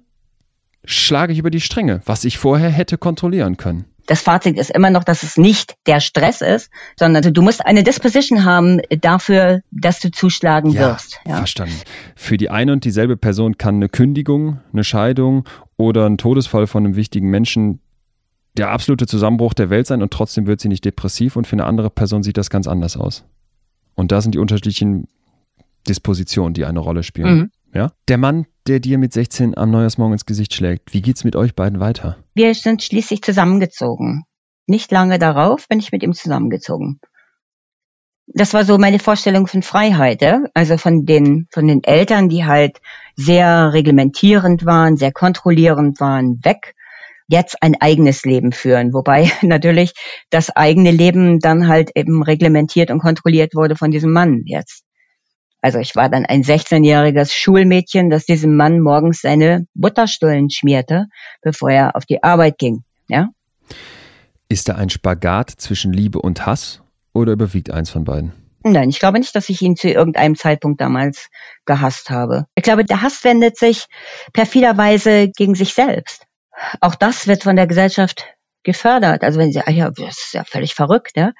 schlage ich über die Stränge, was ich vorher hätte kontrollieren können das Fazit ist immer noch, dass es nicht der Stress ist, sondern du musst eine Disposition haben dafür, dass du zuschlagen ja, wirst. Ja, verstanden. Für die eine und dieselbe Person kann eine Kündigung, eine Scheidung oder ein Todesfall von einem wichtigen Menschen der absolute Zusammenbruch der Welt sein und trotzdem wird sie nicht depressiv und für eine andere Person sieht das ganz anders aus. Und da sind die unterschiedlichen Dispositionen, die eine Rolle spielen. Mhm. Ja? Der Mann, der dir mit 16 am Neujahrsmorgen ins Gesicht schlägt, wie geht's mit euch beiden weiter? Wir sind schließlich zusammengezogen. Nicht lange darauf bin ich mit ihm zusammengezogen. Das war so meine Vorstellung von Freiheit, also von den, von den Eltern, die halt sehr reglementierend waren, sehr kontrollierend waren, weg jetzt ein eigenes Leben führen, wobei natürlich das eigene Leben dann halt eben reglementiert und kontrolliert wurde von diesem Mann jetzt. Also ich war dann ein 16-jähriges Schulmädchen, das diesem Mann morgens seine Butterstullen schmierte, bevor er auf die Arbeit ging. Ja? Ist da ein Spagat zwischen Liebe und Hass oder überwiegt eins von beiden? Nein, ich glaube nicht, dass ich ihn zu irgendeinem Zeitpunkt damals gehasst habe. Ich glaube, der Hass wendet sich perfiderweise gegen sich selbst. Auch das wird von der Gesellschaft gefördert. Also wenn sie, ah ja, das ist ja völlig verrückt, ja.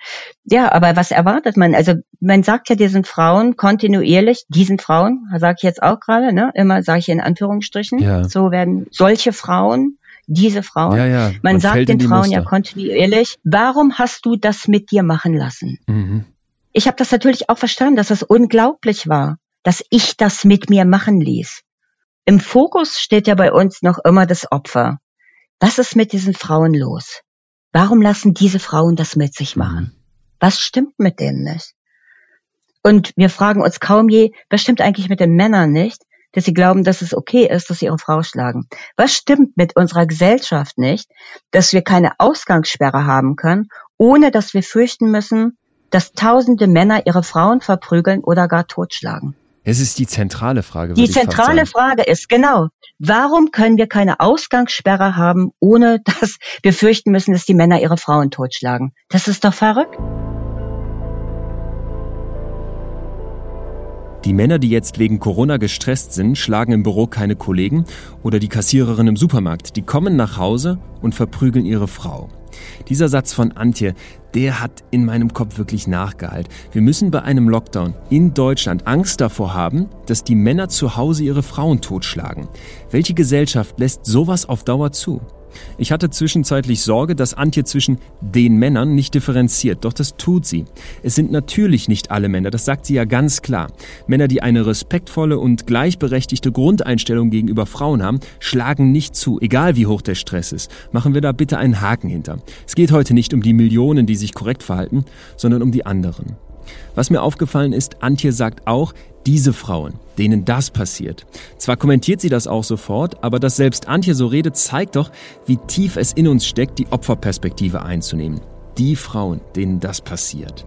Ja, aber was erwartet man? Also man sagt ja diesen Frauen kontinuierlich, diesen Frauen, sage ich jetzt auch gerade, ne, immer sage ich in Anführungsstrichen, ja. so werden solche Frauen diese Frauen. Ja, ja. Man, Man sagt den Frauen Muster. ja kontinuierlich, warum hast du das mit dir machen lassen? Mhm. Ich habe das natürlich auch verstanden, dass es unglaublich war, dass ich das mit mir machen ließ. Im Fokus steht ja bei uns noch immer das Opfer. Was ist mit diesen Frauen los? Warum lassen diese Frauen das mit sich machen? Was stimmt mit denen nicht? Und wir fragen uns kaum je, was stimmt eigentlich mit den Männern nicht? dass sie glauben, dass es okay ist, dass sie ihre Frau schlagen. Was stimmt mit unserer Gesellschaft nicht, dass wir keine Ausgangssperre haben können, ohne dass wir fürchten müssen, dass tausende Männer ihre Frauen verprügeln oder gar totschlagen? Es ist die zentrale Frage. Die zentrale Frage ist genau, warum können wir keine Ausgangssperre haben, ohne dass wir fürchten müssen, dass die Männer ihre Frauen totschlagen? Das ist doch verrückt. Die Männer, die jetzt wegen Corona gestresst sind, schlagen im Büro keine Kollegen oder die Kassiererin im Supermarkt. Die kommen nach Hause und verprügeln ihre Frau. Dieser Satz von Antje, der hat in meinem Kopf wirklich nachgehalt. Wir müssen bei einem Lockdown in Deutschland Angst davor haben, dass die Männer zu Hause ihre Frauen totschlagen. Welche Gesellschaft lässt sowas auf Dauer zu? Ich hatte zwischenzeitlich Sorge, dass Antje zwischen den Männern nicht differenziert, doch das tut sie. Es sind natürlich nicht alle Männer, das sagt sie ja ganz klar. Männer, die eine respektvolle und gleichberechtigte Grundeinstellung gegenüber Frauen haben, schlagen nicht zu, egal wie hoch der Stress ist. Machen wir da bitte einen Haken hinter. Es geht heute nicht um die Millionen, die sich korrekt verhalten, sondern um die anderen. Was mir aufgefallen ist, Antje sagt auch, diese Frauen, denen das passiert. Zwar kommentiert sie das auch sofort, aber dass selbst Antje so redet, zeigt doch, wie tief es in uns steckt, die Opferperspektive einzunehmen. Die Frauen, denen das passiert.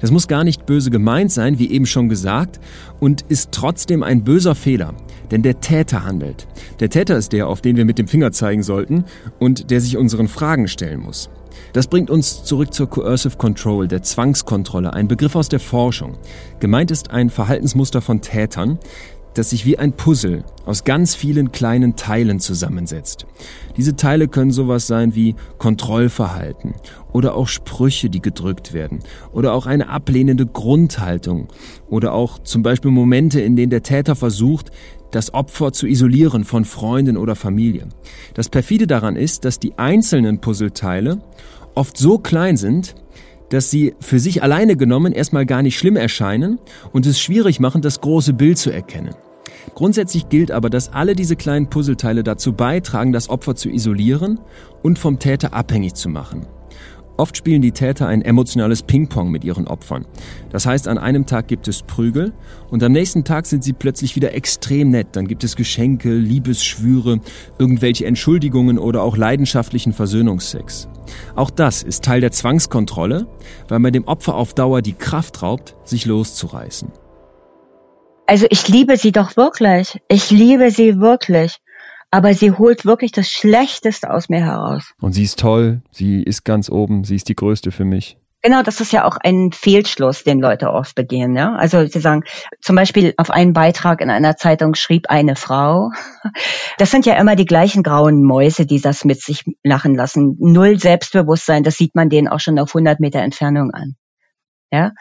Das muss gar nicht böse gemeint sein, wie eben schon gesagt, und ist trotzdem ein böser Fehler. Denn der Täter handelt. Der Täter ist der, auf den wir mit dem Finger zeigen sollten und der sich unseren Fragen stellen muss. Das bringt uns zurück zur Coercive Control, der Zwangskontrolle, ein Begriff aus der Forschung. Gemeint ist ein Verhaltensmuster von Tätern, das sich wie ein Puzzle aus ganz vielen kleinen Teilen zusammensetzt. Diese Teile können sowas sein wie Kontrollverhalten oder auch Sprüche, die gedrückt werden oder auch eine ablehnende Grundhaltung oder auch zum Beispiel Momente, in denen der Täter versucht, das Opfer zu isolieren von Freunden oder Familie. Das perfide daran ist, dass die einzelnen Puzzleteile oft so klein sind, dass sie für sich alleine genommen erstmal gar nicht schlimm erscheinen und es schwierig machen, das große Bild zu erkennen. Grundsätzlich gilt aber, dass alle diese kleinen Puzzleteile dazu beitragen, das Opfer zu isolieren und vom Täter abhängig zu machen. Oft spielen die Täter ein emotionales Ping-Pong mit ihren Opfern. Das heißt, an einem Tag gibt es Prügel und am nächsten Tag sind sie plötzlich wieder extrem nett. Dann gibt es Geschenke, Liebesschwüre, irgendwelche Entschuldigungen oder auch leidenschaftlichen Versöhnungsex. Auch das ist Teil der Zwangskontrolle, weil man dem Opfer auf Dauer die Kraft raubt, sich loszureißen. Also ich liebe sie doch wirklich. Ich liebe sie wirklich aber sie holt wirklich das Schlechteste aus mir heraus. Und sie ist toll, sie ist ganz oben, sie ist die Größte für mich. Genau, das ist ja auch ein Fehlschluss, den Leute oft begehen. Ja? Also sie sagen, zum Beispiel auf einen Beitrag in einer Zeitung schrieb eine Frau, das sind ja immer die gleichen grauen Mäuse, die das mit sich lachen lassen. Null Selbstbewusstsein, das sieht man denen auch schon auf 100 Meter Entfernung an. Ja,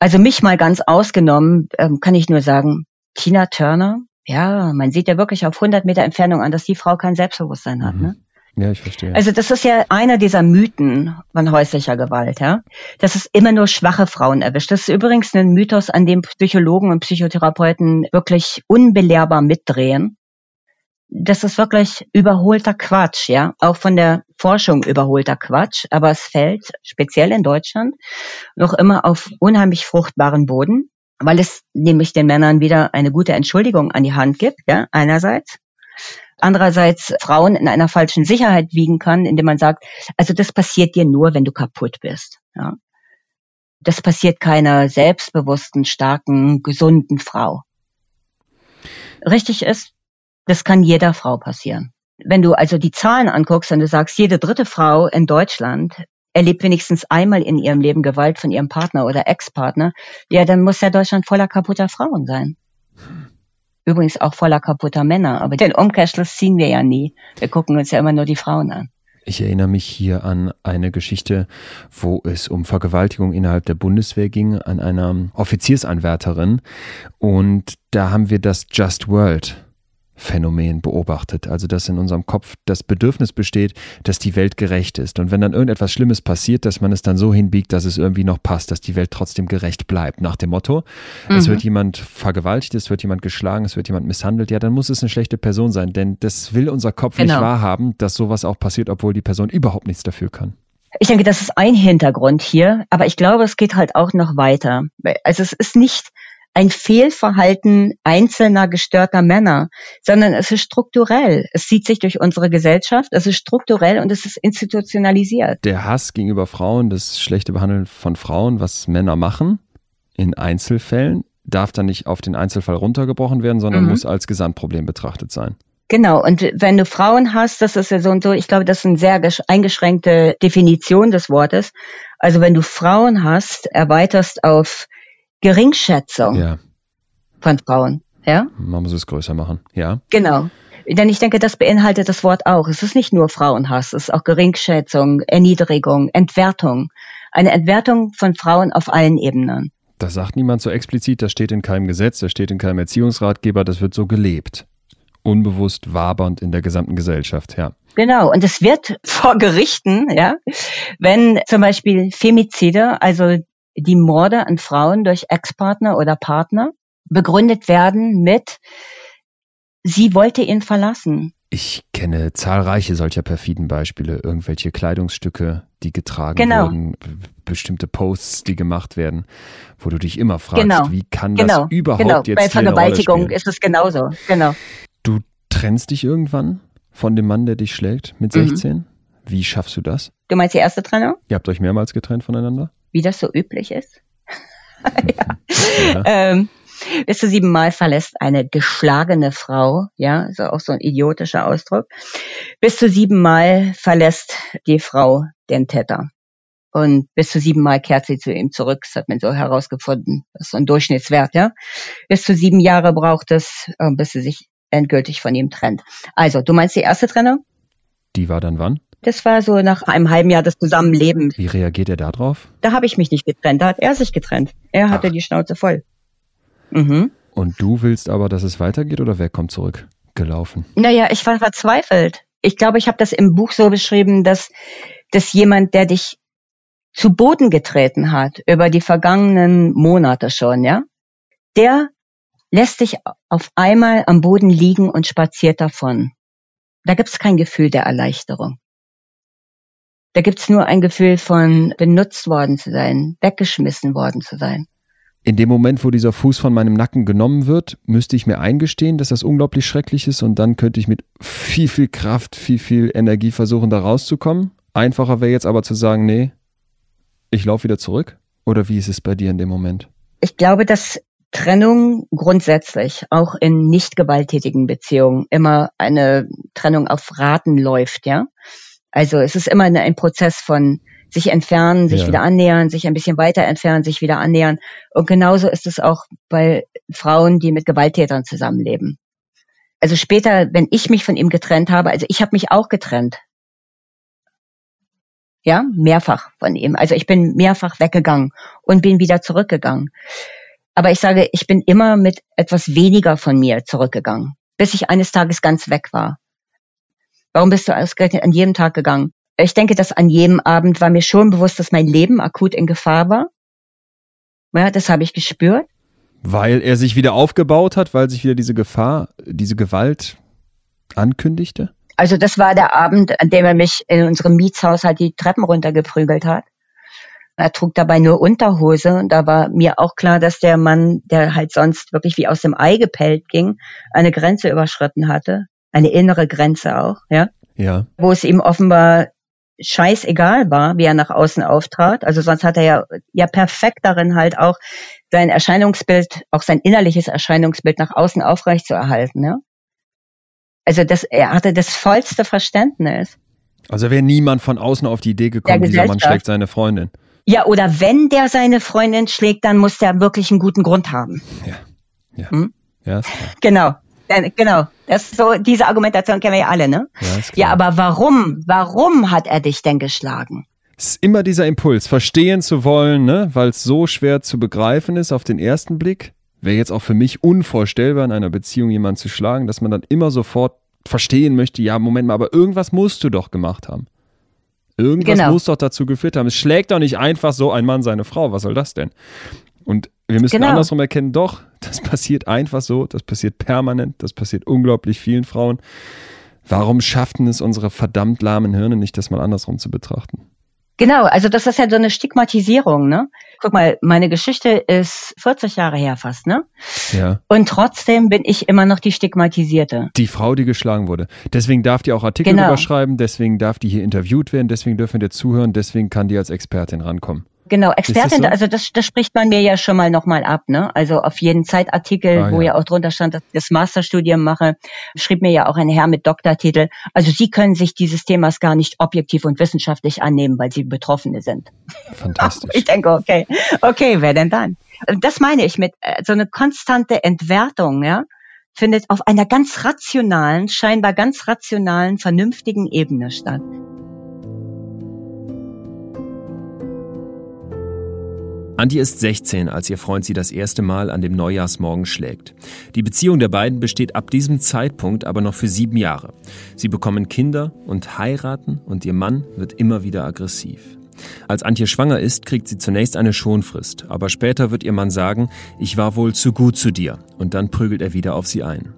Also mich mal ganz ausgenommen, ähm, kann ich nur sagen, Tina Turner, ja, man sieht ja wirklich auf 100 Meter Entfernung an, dass die Frau kein Selbstbewusstsein hat. Mhm. Ne? Ja, ich verstehe. Also das ist ja einer dieser Mythen von häuslicher Gewalt, ja, dass es immer nur schwache Frauen erwischt. Das ist übrigens ein Mythos, an dem Psychologen und Psychotherapeuten wirklich unbelehrbar mitdrehen. Das ist wirklich überholter Quatsch, ja, auch von der Forschung überholter Quatsch, aber es fällt speziell in Deutschland noch immer auf unheimlich fruchtbaren Boden weil es nämlich den Männern wieder eine gute Entschuldigung an die Hand gibt, ja, einerseits. Andererseits Frauen in einer falschen Sicherheit wiegen kann, indem man sagt, also das passiert dir nur, wenn du kaputt bist. Ja. Das passiert keiner selbstbewussten, starken, gesunden Frau. Richtig ist, das kann jeder Frau passieren. Wenn du also die Zahlen anguckst und du sagst, jede dritte Frau in Deutschland erlebt wenigstens einmal in ihrem Leben Gewalt von ihrem Partner oder Ex-Partner, ja, dann muss ja Deutschland voller kaputter Frauen sein. Übrigens auch voller kaputter Männer. Aber den Umkehrschluss ziehen wir ja nie. Wir gucken uns ja immer nur die Frauen an. Ich erinnere mich hier an eine Geschichte, wo es um Vergewaltigung innerhalb der Bundeswehr ging, an einer Offiziersanwärterin. Und da haben wir das Just World Phänomen beobachtet. Also, dass in unserem Kopf das Bedürfnis besteht, dass die Welt gerecht ist. Und wenn dann irgendetwas Schlimmes passiert, dass man es dann so hinbiegt, dass es irgendwie noch passt, dass die Welt trotzdem gerecht bleibt. Nach dem Motto, mhm. es wird jemand vergewaltigt, es wird jemand geschlagen, es wird jemand misshandelt, ja, dann muss es eine schlechte Person sein. Denn das will unser Kopf genau. nicht wahrhaben, dass sowas auch passiert, obwohl die Person überhaupt nichts dafür kann. Ich denke, das ist ein Hintergrund hier, aber ich glaube, es geht halt auch noch weiter. Also es ist nicht ein Fehlverhalten einzelner gestörter Männer, sondern es ist strukturell. Es zieht sich durch unsere Gesellschaft, es ist strukturell und es ist institutionalisiert. Der Hass gegenüber Frauen, das schlechte Behandeln von Frauen, was Männer machen, in Einzelfällen, darf dann nicht auf den Einzelfall runtergebrochen werden, sondern mhm. muss als Gesamtproblem betrachtet sein. Genau, und wenn du Frauen hast, das ist ja so und so, ich glaube, das ist eine sehr eingeschränkte Definition des Wortes. Also wenn du Frauen hast, erweiterst auf Geringschätzung ja. von Frauen. Ja? Man muss es größer machen, ja. Genau. Denn ich denke, das beinhaltet das Wort auch. Es ist nicht nur Frauenhass, es ist auch Geringschätzung, Erniedrigung, Entwertung. Eine Entwertung von Frauen auf allen Ebenen. Das sagt niemand so explizit, das steht in keinem Gesetz, das steht in keinem Erziehungsratgeber, das wird so gelebt. Unbewusst wabernd in der gesamten Gesellschaft, ja. Genau, und es wird vor Gerichten, ja, wenn zum Beispiel Femizide, also die Morde an Frauen durch Ex-Partner oder Partner begründet werden mit, sie wollte ihn verlassen. Ich kenne zahlreiche solcher perfiden Beispiele, irgendwelche Kleidungsstücke, die getragen genau. wurden, bestimmte Posts, die gemacht werden, wo du dich immer fragst, genau. wie kann genau. das überhaupt genau. jetzt Bei Vergewaltigung ist es genauso, genau. Du trennst dich irgendwann von dem Mann, der dich schlägt mit 16? Mhm. Wie schaffst du das? Du meinst die erste Trennung? Ihr habt euch mehrmals getrennt voneinander? Wie das so üblich ist. ja. ja. Ähm, bis zu siebenmal verlässt eine geschlagene Frau, ja, ist auch so ein idiotischer Ausdruck, bis zu siebenmal verlässt die Frau den Täter. Und bis zu siebenmal kehrt sie zu ihm zurück. Das hat man so herausgefunden. Das ist so ein Durchschnittswert, ja. Bis zu sieben Jahre braucht es, äh, bis sie sich endgültig von ihm trennt. Also, du meinst die erste Trennung? Die war dann wann? Das war so nach einem halben Jahr des Zusammenlebens. Wie reagiert er da drauf? Da habe ich mich nicht getrennt, da hat er sich getrennt. Er hatte Ach. die Schnauze voll. Mhm. Und du willst aber, dass es weitergeht oder wer kommt zurück? Gelaufen? Naja, ich war verzweifelt. Ich glaube, ich habe das im Buch so beschrieben, dass, dass jemand, der dich zu Boden getreten hat, über die vergangenen Monate schon, ja, der lässt dich auf einmal am Boden liegen und spaziert davon. Da gibt es kein Gefühl der Erleichterung. Da gibt's nur ein Gefühl von benutzt worden zu sein, weggeschmissen worden zu sein. In dem Moment, wo dieser Fuß von meinem Nacken genommen wird, müsste ich mir eingestehen, dass das unglaublich schrecklich ist und dann könnte ich mit viel, viel Kraft, viel, viel Energie versuchen, da rauszukommen. Einfacher wäre jetzt aber zu sagen, nee, ich laufe wieder zurück. Oder wie ist es bei dir in dem Moment? Ich glaube, dass Trennung grundsätzlich auch in nicht gewalttätigen Beziehungen immer eine Trennung auf Raten läuft, ja. Also es ist immer ein Prozess von sich entfernen, sich ja. wieder annähern, sich ein bisschen weiter entfernen, sich wieder annähern. Und genauso ist es auch bei Frauen, die mit Gewalttätern zusammenleben. Also später, wenn ich mich von ihm getrennt habe, also ich habe mich auch getrennt. Ja, mehrfach von ihm. Also ich bin mehrfach weggegangen und bin wieder zurückgegangen. Aber ich sage, ich bin immer mit etwas weniger von mir zurückgegangen, bis ich eines Tages ganz weg war. Warum bist du ausgerechnet an jedem Tag gegangen? Ich denke, dass an jedem Abend war mir schon bewusst, dass mein Leben akut in Gefahr war. Ja, das habe ich gespürt. Weil er sich wieder aufgebaut hat, weil sich wieder diese Gefahr, diese Gewalt ankündigte? Also das war der Abend, an dem er mich in unserem Mietshaushalt die Treppen runtergeprügelt hat. Er trug dabei nur Unterhose und da war mir auch klar, dass der Mann, der halt sonst wirklich wie aus dem Ei gepellt ging, eine Grenze überschritten hatte eine innere Grenze auch, ja. Ja. Wo es ihm offenbar scheißegal war, wie er nach außen auftrat. Also sonst hat er ja, ja perfekt darin halt auch sein Erscheinungsbild, auch sein innerliches Erscheinungsbild nach außen aufrecht zu erhalten. Ja? Also das, er hatte das vollste Verständnis. Also wäre niemand von außen auf die Idee gekommen, dieser Mann schlägt seine Freundin. Ja, oder wenn der seine Freundin schlägt, dann muss der wirklich einen guten Grund haben. Ja. Ja. Hm? ja ist klar. Genau. Das so, diese Argumentation kennen wir ja alle, ne? Ja, ja, aber warum, warum hat er dich denn geschlagen? Es ist immer dieser Impuls, verstehen zu wollen, ne? weil es so schwer zu begreifen ist auf den ersten Blick. Wäre jetzt auch für mich unvorstellbar, in einer Beziehung jemanden zu schlagen, dass man dann immer sofort verstehen möchte, ja, Moment mal, aber irgendwas musst du doch gemacht haben. Irgendwas genau. muss doch dazu geführt haben. Es schlägt doch nicht einfach so ein Mann seine Frau. Was soll das denn? Und wir müssen genau. andersrum erkennen, doch, das passiert einfach so, das passiert permanent, das passiert unglaublich vielen Frauen. Warum schafften es unsere verdammt lahmen Hirne nicht, das mal andersrum zu betrachten? Genau, also das ist ja so eine Stigmatisierung, ne? Guck mal, meine Geschichte ist 40 Jahre her fast, ne? Ja. Und trotzdem bin ich immer noch die Stigmatisierte. Die Frau, die geschlagen wurde. Deswegen darf die auch Artikel genau. überschreiben, deswegen darf die hier interviewt werden, deswegen dürfen wir zuhören, deswegen kann die als Expertin rankommen. Genau, Expertin, so? also das, das spricht man mir ja schon mal nochmal ab, ne? Also auf jeden Zeitartikel, ah, wo ja. ja auch drunter stand, dass ich das Masterstudium mache, schrieb mir ja auch ein Herr mit Doktortitel. Also Sie können sich dieses Themas gar nicht objektiv und wissenschaftlich annehmen, weil Sie Betroffene sind. Fantastisch. ich denke, okay, okay, wer denn dann? Das meine ich mit äh, so eine konstante Entwertung, ja? findet auf einer ganz rationalen, scheinbar ganz rationalen, vernünftigen Ebene statt. Antje ist 16, als ihr Freund sie das erste Mal an dem Neujahrsmorgen schlägt. Die Beziehung der beiden besteht ab diesem Zeitpunkt aber noch für sieben Jahre. Sie bekommen Kinder und heiraten und ihr Mann wird immer wieder aggressiv. Als Antje schwanger ist, kriegt sie zunächst eine Schonfrist, aber später wird ihr Mann sagen, ich war wohl zu gut zu dir, und dann prügelt er wieder auf sie ein.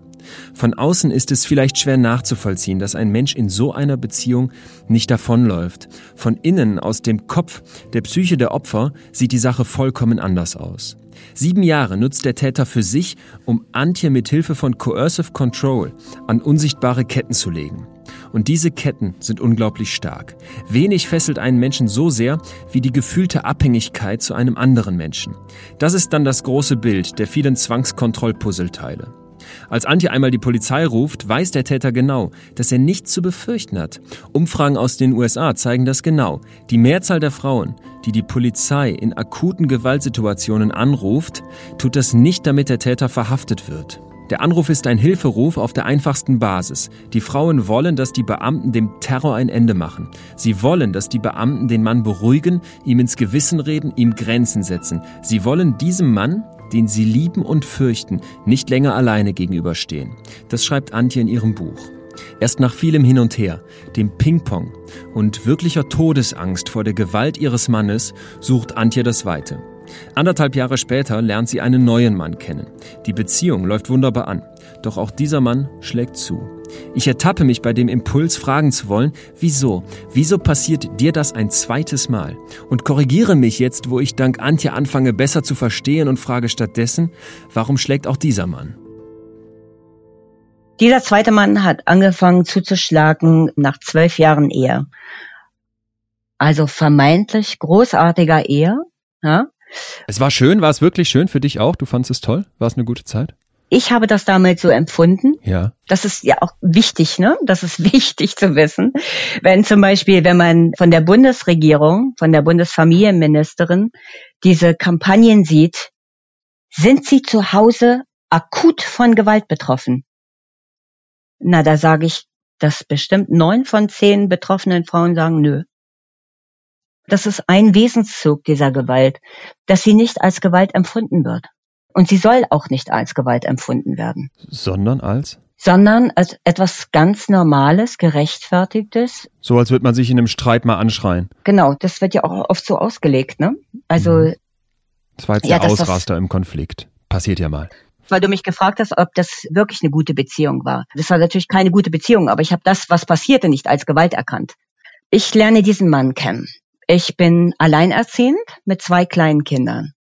Von außen ist es vielleicht schwer nachzuvollziehen, dass ein Mensch in so einer Beziehung nicht davonläuft. Von innen, aus dem Kopf, der Psyche der Opfer, sieht die Sache vollkommen anders aus. Sieben Jahre nutzt der Täter für sich, um Antje mit Hilfe von Coercive Control an unsichtbare Ketten zu legen. Und diese Ketten sind unglaublich stark. Wenig fesselt einen Menschen so sehr wie die gefühlte Abhängigkeit zu einem anderen Menschen. Das ist dann das große Bild der vielen Zwangskontrollpuzzleteile. Als Antje einmal die Polizei ruft, weiß der Täter genau, dass er nichts zu befürchten hat. Umfragen aus den USA zeigen das genau. Die Mehrzahl der Frauen, die die Polizei in akuten Gewaltsituationen anruft, tut das nicht, damit der Täter verhaftet wird. Der Anruf ist ein Hilferuf auf der einfachsten Basis. Die Frauen wollen, dass die Beamten dem Terror ein Ende machen. Sie wollen, dass die Beamten den Mann beruhigen, ihm ins Gewissen reden, ihm Grenzen setzen. Sie wollen diesem Mann, den sie lieben und fürchten, nicht länger alleine gegenüberstehen. Das schreibt Antje in ihrem Buch. Erst nach vielem Hin und Her, dem Ping-Pong und wirklicher Todesangst vor der Gewalt ihres Mannes sucht Antje das Weite. Anderthalb Jahre später lernt sie einen neuen Mann kennen. Die Beziehung läuft wunderbar an. Doch auch dieser Mann schlägt zu. Ich ertappe mich bei dem Impuls, fragen zu wollen, wieso? Wieso passiert dir das ein zweites Mal? Und korrigiere mich jetzt, wo ich dank Antje anfange, besser zu verstehen und frage stattdessen, warum schlägt auch dieser Mann? Dieser zweite Mann hat angefangen zuzuschlagen nach zwölf Jahren Ehe. Also vermeintlich großartiger Ehe. Ja? Es war schön, war es wirklich schön für dich auch? Du fandest es toll? War es eine gute Zeit? Ich habe das damals so empfunden. Ja. Das ist ja auch wichtig, ne? Das ist wichtig zu wissen. Wenn zum Beispiel, wenn man von der Bundesregierung, von der Bundesfamilienministerin diese Kampagnen sieht, sind sie zu Hause akut von Gewalt betroffen? Na, da sage ich, dass bestimmt neun von zehn betroffenen Frauen sagen, nö. Das ist ein Wesenszug dieser Gewalt, dass sie nicht als Gewalt empfunden wird. Und sie soll auch nicht als Gewalt empfunden werden. Sondern als? Sondern als etwas ganz Normales, Gerechtfertigtes. So als würde man sich in einem Streit mal anschreien. Genau, das wird ja auch oft so ausgelegt, ne? Also. Mhm. Das war jetzt ja, der Ausraster im Konflikt. Passiert ja mal weil du mich gefragt hast, ob das wirklich eine gute Beziehung war. Das war natürlich keine gute Beziehung, aber ich habe das, was passierte, nicht als Gewalt erkannt. Ich lerne diesen Mann kennen. Ich bin alleinerziehend mit zwei kleinen Kindern.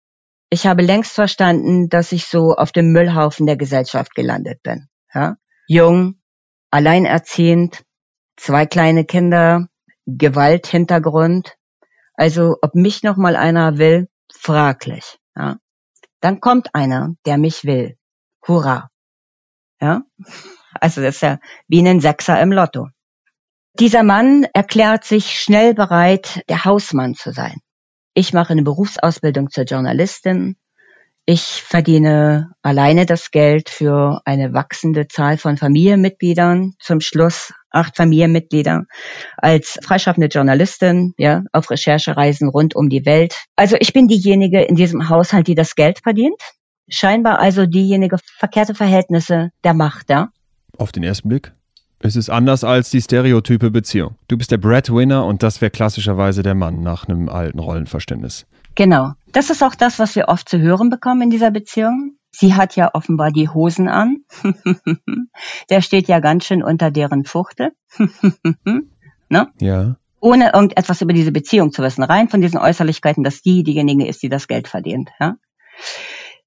Ich habe längst verstanden, dass ich so auf dem Müllhaufen der Gesellschaft gelandet bin. Ja? Jung, alleinerziehend, zwei kleine Kinder, Gewalthintergrund. Also ob mich noch mal einer will, fraglich. Ja. Dann kommt einer, der mich will. Hurra. Ja. Also das ist ja wie ein Sechser im Lotto. Dieser Mann erklärt sich schnell bereit, der Hausmann zu sein. Ich mache eine Berufsausbildung zur Journalistin. Ich verdiene alleine das Geld für eine wachsende Zahl von Familienmitgliedern. Zum Schluss acht Familienmitglieder als freischaffende Journalistin, ja, auf Recherchereisen rund um die Welt. Also ich bin diejenige in diesem Haushalt, die das Geld verdient. Scheinbar also diejenige verkehrte Verhältnisse der Macht, ja. Auf den ersten Blick? Es ist anders als die stereotype Beziehung. Du bist der Breadwinner und das wäre klassischerweise der Mann nach einem alten Rollenverständnis. Genau. Das ist auch das, was wir oft zu hören bekommen in dieser Beziehung. Sie hat ja offenbar die Hosen an. Der steht ja ganz schön unter deren Fuchtel. ne? Ja. Ohne irgendetwas über diese Beziehung zu wissen. Rein von diesen Äußerlichkeiten, dass die diejenige ist, die das Geld verdient. Ja?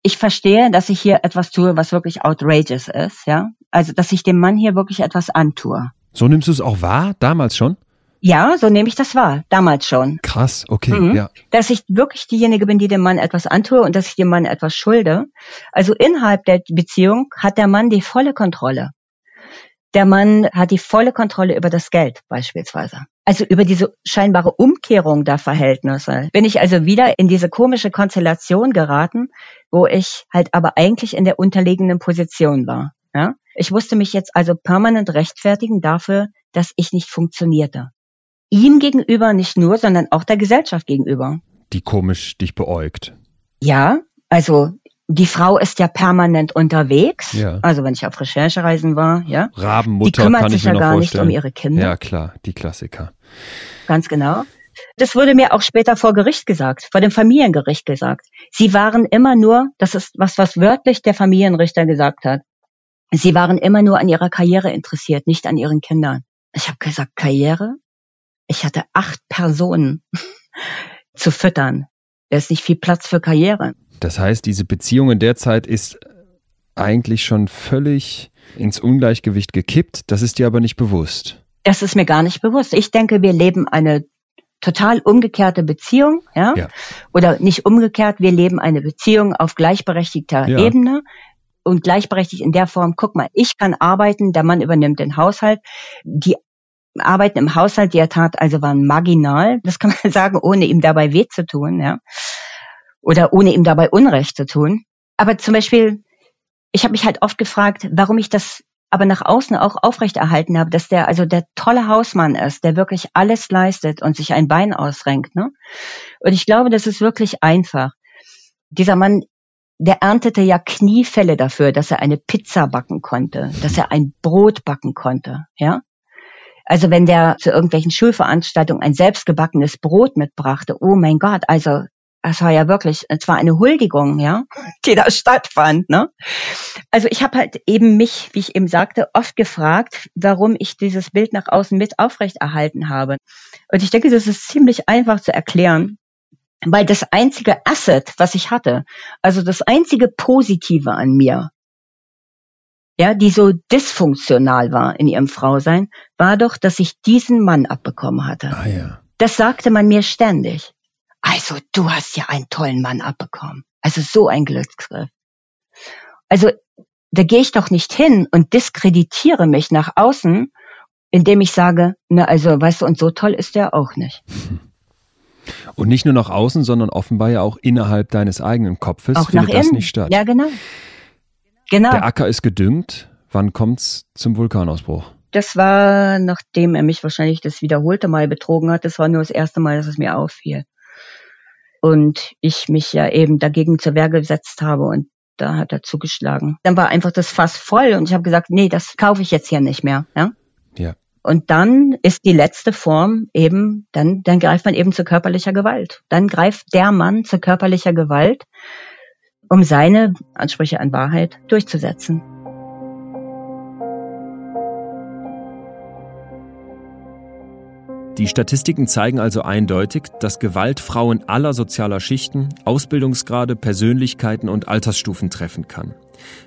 Ich verstehe, dass ich hier etwas tue, was wirklich outrageous ist. Ja? Also, dass ich dem Mann hier wirklich etwas antue. So nimmst du es auch wahr? Damals schon? Ja, so nehme ich das wahr, damals schon. Krass, okay, mhm. ja. Dass ich wirklich diejenige bin, die dem Mann etwas antue und dass ich dem Mann etwas schulde. Also innerhalb der Beziehung hat der Mann die volle Kontrolle. Der Mann hat die volle Kontrolle über das Geld beispielsweise. Also über diese scheinbare Umkehrung der Verhältnisse. Bin ich also wieder in diese komische Konstellation geraten, wo ich halt aber eigentlich in der unterlegenen Position war. Ja? Ich musste mich jetzt also permanent rechtfertigen dafür, dass ich nicht funktionierte ihm gegenüber nicht nur, sondern auch der Gesellschaft gegenüber. Die komisch dich beäugt. Ja, also die Frau ist ja permanent unterwegs. Ja. Also wenn ich auf Recherchereisen war, ja. Rabenmutter die kümmert kann sich ich mir ja gar vorstellen. nicht um ihre Kinder. Ja, klar, die Klassiker. Ganz genau. Das wurde mir auch später vor Gericht gesagt, vor dem Familiengericht gesagt. Sie waren immer nur, das ist was, was wörtlich der Familienrichter gesagt hat. Sie waren immer nur an ihrer Karriere interessiert, nicht an ihren Kindern. Ich habe gesagt, Karriere? Ich hatte acht Personen zu füttern. Da ist nicht viel Platz für Karriere. Das heißt, diese Beziehung in der Zeit ist eigentlich schon völlig ins Ungleichgewicht gekippt. Das ist dir aber nicht bewusst. Das ist mir gar nicht bewusst. Ich denke, wir leben eine total umgekehrte Beziehung, ja? ja. Oder nicht umgekehrt, wir leben eine Beziehung auf gleichberechtigter ja. Ebene und gleichberechtigt in der Form, guck mal, ich kann arbeiten, der Mann übernimmt den Haushalt, die Arbeiten im Haushalt, die er tat, also waren marginal, das kann man sagen, ohne ihm dabei weh zu tun, ja. Oder ohne ihm dabei Unrecht zu tun. Aber zum Beispiel, ich habe mich halt oft gefragt, warum ich das aber nach außen auch aufrechterhalten habe, dass der also der tolle Hausmann ist, der wirklich alles leistet und sich ein Bein ausrenkt. Ne? Und ich glaube, das ist wirklich einfach. Dieser Mann, der erntete ja Kniefälle dafür, dass er eine Pizza backen konnte, dass er ein Brot backen konnte, ja. Also wenn der zu irgendwelchen Schulveranstaltungen ein selbstgebackenes Brot mitbrachte, oh mein Gott, also es war ja wirklich, es war eine Huldigung, ja, die da stattfand. Ne? Also ich habe halt eben mich, wie ich eben sagte, oft gefragt, warum ich dieses Bild nach außen mit aufrechterhalten habe. Und ich denke, das ist ziemlich einfach zu erklären, weil das einzige Asset, was ich hatte, also das einzige Positive an mir, ja, die so dysfunktional war in ihrem Frausein, war doch, dass ich diesen Mann abbekommen hatte. Ah, ja. Das sagte man mir ständig. Also, du hast ja einen tollen Mann abbekommen. Also so ein Glücksgriff. Also, da gehe ich doch nicht hin und diskreditiere mich nach außen, indem ich sage, na also, weißt du, und so toll ist der auch nicht. Und nicht nur nach außen, sondern offenbar ja auch innerhalb deines eigenen Kopfes auch findet das innen. nicht statt. Ja, genau. Genau. Der Acker ist gedüngt. Wann kommt's zum Vulkanausbruch? Das war, nachdem er mich wahrscheinlich das wiederholte Mal betrogen hat. Das war nur das erste Mal, dass es mir auffiel. Und ich mich ja eben dagegen zur Wehr gesetzt habe und da hat er zugeschlagen. Dann war einfach das Fass voll und ich habe gesagt, nee, das kaufe ich jetzt hier nicht mehr. Ja. ja. Und dann ist die letzte Form eben, dann, dann greift man eben zu körperlicher Gewalt. Dann greift der Mann zu körperlicher Gewalt um seine Ansprüche an Wahrheit durchzusetzen. Die Statistiken zeigen also eindeutig, dass Gewalt Frauen aller sozialer Schichten, Ausbildungsgrade, Persönlichkeiten und Altersstufen treffen kann.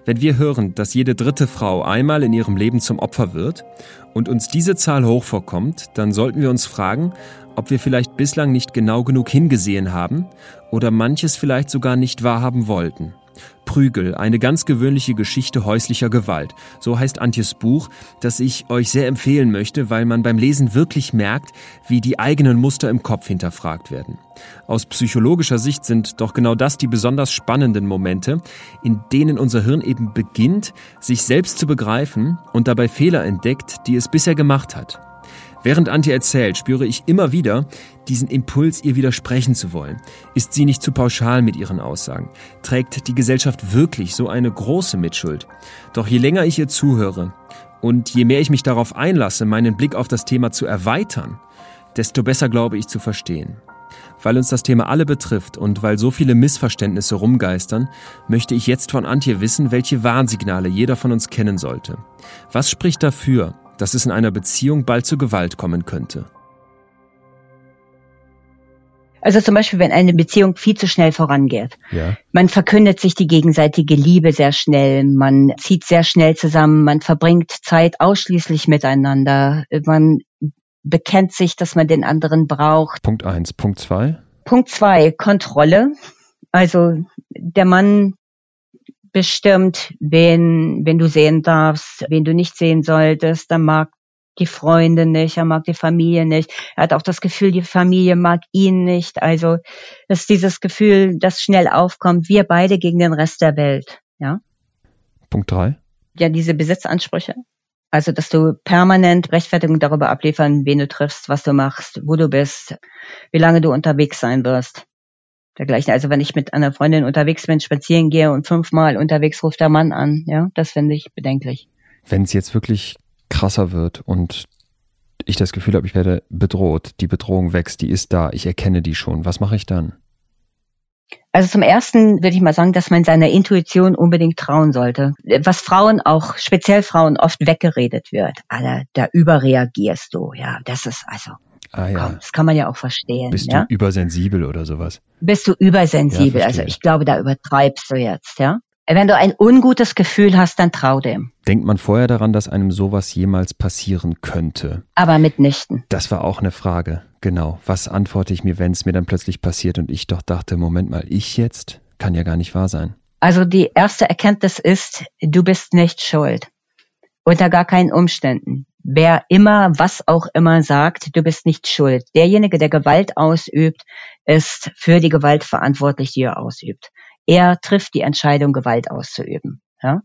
Wenn wir hören, dass jede dritte Frau einmal in ihrem Leben zum Opfer wird und uns diese Zahl hoch vorkommt, dann sollten wir uns fragen, ob wir vielleicht bislang nicht genau genug hingesehen haben oder manches vielleicht sogar nicht wahrhaben wollten. Prügel, eine ganz gewöhnliche Geschichte häuslicher Gewalt. So heißt Antjes Buch, das ich euch sehr empfehlen möchte, weil man beim Lesen wirklich merkt, wie die eigenen Muster im Kopf hinterfragt werden. Aus psychologischer Sicht sind doch genau das die besonders spannenden Momente, in denen unser Hirn eben beginnt, sich selbst zu begreifen und dabei Fehler entdeckt, die es bisher gemacht hat. Während Antje erzählt, spüre ich immer wieder diesen Impuls, ihr widersprechen zu wollen. Ist sie nicht zu pauschal mit ihren Aussagen? Trägt die Gesellschaft wirklich so eine große Mitschuld? Doch je länger ich ihr zuhöre und je mehr ich mich darauf einlasse, meinen Blick auf das Thema zu erweitern, desto besser glaube ich zu verstehen. Weil uns das Thema alle betrifft und weil so viele Missverständnisse rumgeistern, möchte ich jetzt von Antje wissen, welche Warnsignale jeder von uns kennen sollte. Was spricht dafür, dass es in einer Beziehung bald zu Gewalt kommen könnte. Also zum Beispiel, wenn eine Beziehung viel zu schnell vorangeht. Ja. Man verkündet sich die gegenseitige Liebe sehr schnell, man zieht sehr schnell zusammen, man verbringt Zeit ausschließlich miteinander, man bekennt sich, dass man den anderen braucht. Punkt eins. Punkt zwei. Punkt zwei, Kontrolle. Also der Mann bestimmt, wen, wen du sehen darfst, wen du nicht sehen solltest. Er mag die Freunde nicht, er mag die Familie nicht. Er hat auch das Gefühl, die Familie mag ihn nicht. Also das ist dieses Gefühl, das schnell aufkommt, wir beide gegen den Rest der Welt. Ja. Punkt drei. Ja, diese Besitzansprüche. Also, dass du permanent Rechtfertigung darüber abliefern, wen du triffst, was du machst, wo du bist, wie lange du unterwegs sein wirst dergleichen. Also wenn ich mit einer Freundin unterwegs bin, spazieren gehe und fünfmal unterwegs ruft der Mann an, ja, das finde ich bedenklich. Wenn es jetzt wirklich krasser wird und ich das Gefühl habe, ich werde bedroht, die Bedrohung wächst, die ist da, ich erkenne die schon, was mache ich dann? Also zum ersten würde ich mal sagen, dass man seiner Intuition unbedingt trauen sollte. Was Frauen auch, speziell Frauen, oft weggeredet wird. Alter, da überreagierst du. Ja, das ist also Ah, ja. Komm, das kann man ja auch verstehen. Bist ja? du übersensibel oder sowas? Bist du übersensibel? Ja, also ich glaube, da übertreibst du jetzt, ja. Wenn du ein ungutes Gefühl hast, dann trau dem. Denkt man vorher daran, dass einem sowas jemals passieren könnte? Aber mitnichten. Das war auch eine Frage. Genau. Was antworte ich mir, wenn es mir dann plötzlich passiert und ich doch dachte, Moment mal, ich jetzt? Kann ja gar nicht wahr sein. Also die erste Erkenntnis ist, du bist nicht schuld. Unter gar keinen Umständen wer immer, was auch immer sagt, du bist nicht schuld. Derjenige, der Gewalt ausübt, ist für die Gewalt verantwortlich, die er ausübt. Er trifft die Entscheidung, Gewalt auszuüben. Ja?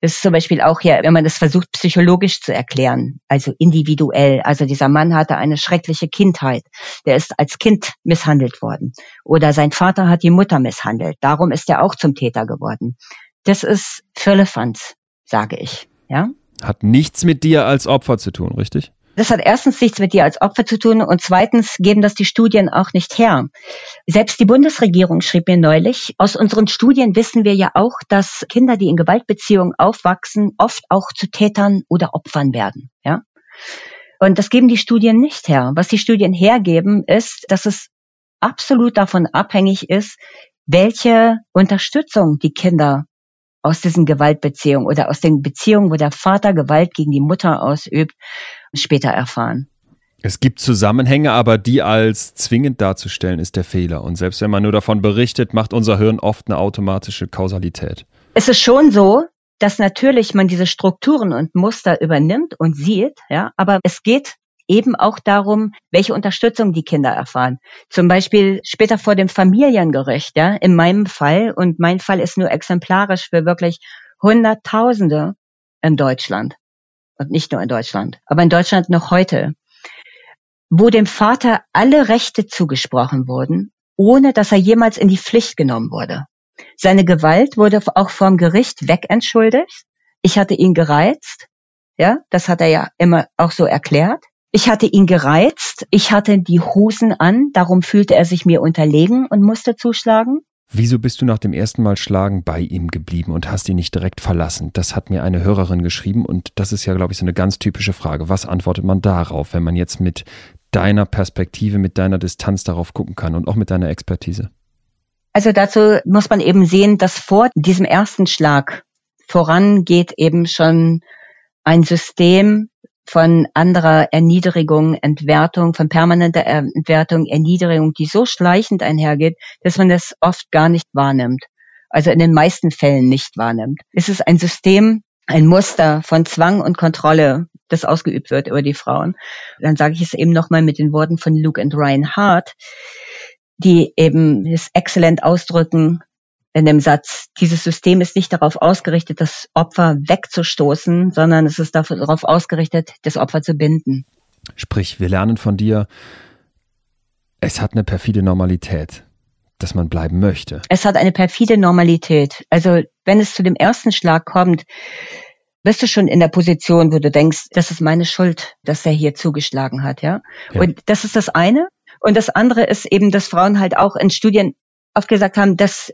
Das ist zum Beispiel auch ja, wenn man das versucht, psychologisch zu erklären, also individuell. Also dieser Mann hatte eine schreckliche Kindheit. Der ist als Kind misshandelt worden. Oder sein Vater hat die Mutter misshandelt. Darum ist er auch zum Täter geworden. Das ist Firlefanz, sage ich. Ja? Hat nichts mit dir als Opfer zu tun, richtig? Das hat erstens nichts mit dir als Opfer zu tun und zweitens geben das die Studien auch nicht her. Selbst die Bundesregierung schrieb mir neulich, aus unseren Studien wissen wir ja auch, dass Kinder, die in Gewaltbeziehungen aufwachsen, oft auch zu Tätern oder Opfern werden. Ja? Und das geben die Studien nicht her. Was die Studien hergeben, ist, dass es absolut davon abhängig ist, welche Unterstützung die Kinder aus diesen Gewaltbeziehungen oder aus den Beziehungen, wo der Vater Gewalt gegen die Mutter ausübt, später erfahren. Es gibt Zusammenhänge, aber die als zwingend darzustellen, ist der Fehler. Und selbst wenn man nur davon berichtet, macht unser Hirn oft eine automatische Kausalität. Es ist schon so, dass natürlich man diese Strukturen und Muster übernimmt und sieht, ja, aber es geht eben auch darum, welche Unterstützung die Kinder erfahren. Zum Beispiel später vor dem Familiengericht, ja, in meinem Fall, und mein Fall ist nur exemplarisch für wirklich Hunderttausende in Deutschland. Und nicht nur in Deutschland, aber in Deutschland noch heute, wo dem Vater alle Rechte zugesprochen wurden, ohne dass er jemals in die Pflicht genommen wurde. Seine Gewalt wurde auch vom Gericht wegentschuldigt. Ich hatte ihn gereizt. Ja, das hat er ja immer auch so erklärt. Ich hatte ihn gereizt, ich hatte die Hosen an, darum fühlte er sich mir unterlegen und musste zuschlagen. Wieso bist du nach dem ersten Mal schlagen bei ihm geblieben und hast ihn nicht direkt verlassen? Das hat mir eine Hörerin geschrieben und das ist ja, glaube ich, so eine ganz typische Frage. Was antwortet man darauf, wenn man jetzt mit deiner Perspektive, mit deiner Distanz darauf gucken kann und auch mit deiner Expertise? Also dazu muss man eben sehen, dass vor diesem ersten Schlag vorangeht eben schon ein System von anderer Erniedrigung, Entwertung, von permanenter Entwertung, Erniedrigung, die so schleichend einhergeht, dass man das oft gar nicht wahrnimmt. Also in den meisten Fällen nicht wahrnimmt. Es ist ein System, ein Muster von Zwang und Kontrolle, das ausgeübt wird über die Frauen. Dann sage ich es eben nochmal mit den Worten von Luke und Ryan Hart, die eben es exzellent ausdrücken in dem Satz, dieses System ist nicht darauf ausgerichtet, das Opfer wegzustoßen, sondern es ist darauf ausgerichtet, das Opfer zu binden. Sprich, wir lernen von dir, es hat eine perfide Normalität, dass man bleiben möchte. Es hat eine perfide Normalität. Also wenn es zu dem ersten Schlag kommt, bist du schon in der Position, wo du denkst, das ist meine Schuld, dass er hier zugeschlagen hat, ja? ja. Und das ist das eine. Und das andere ist eben, dass Frauen halt auch in Studien oft gesagt haben, dass,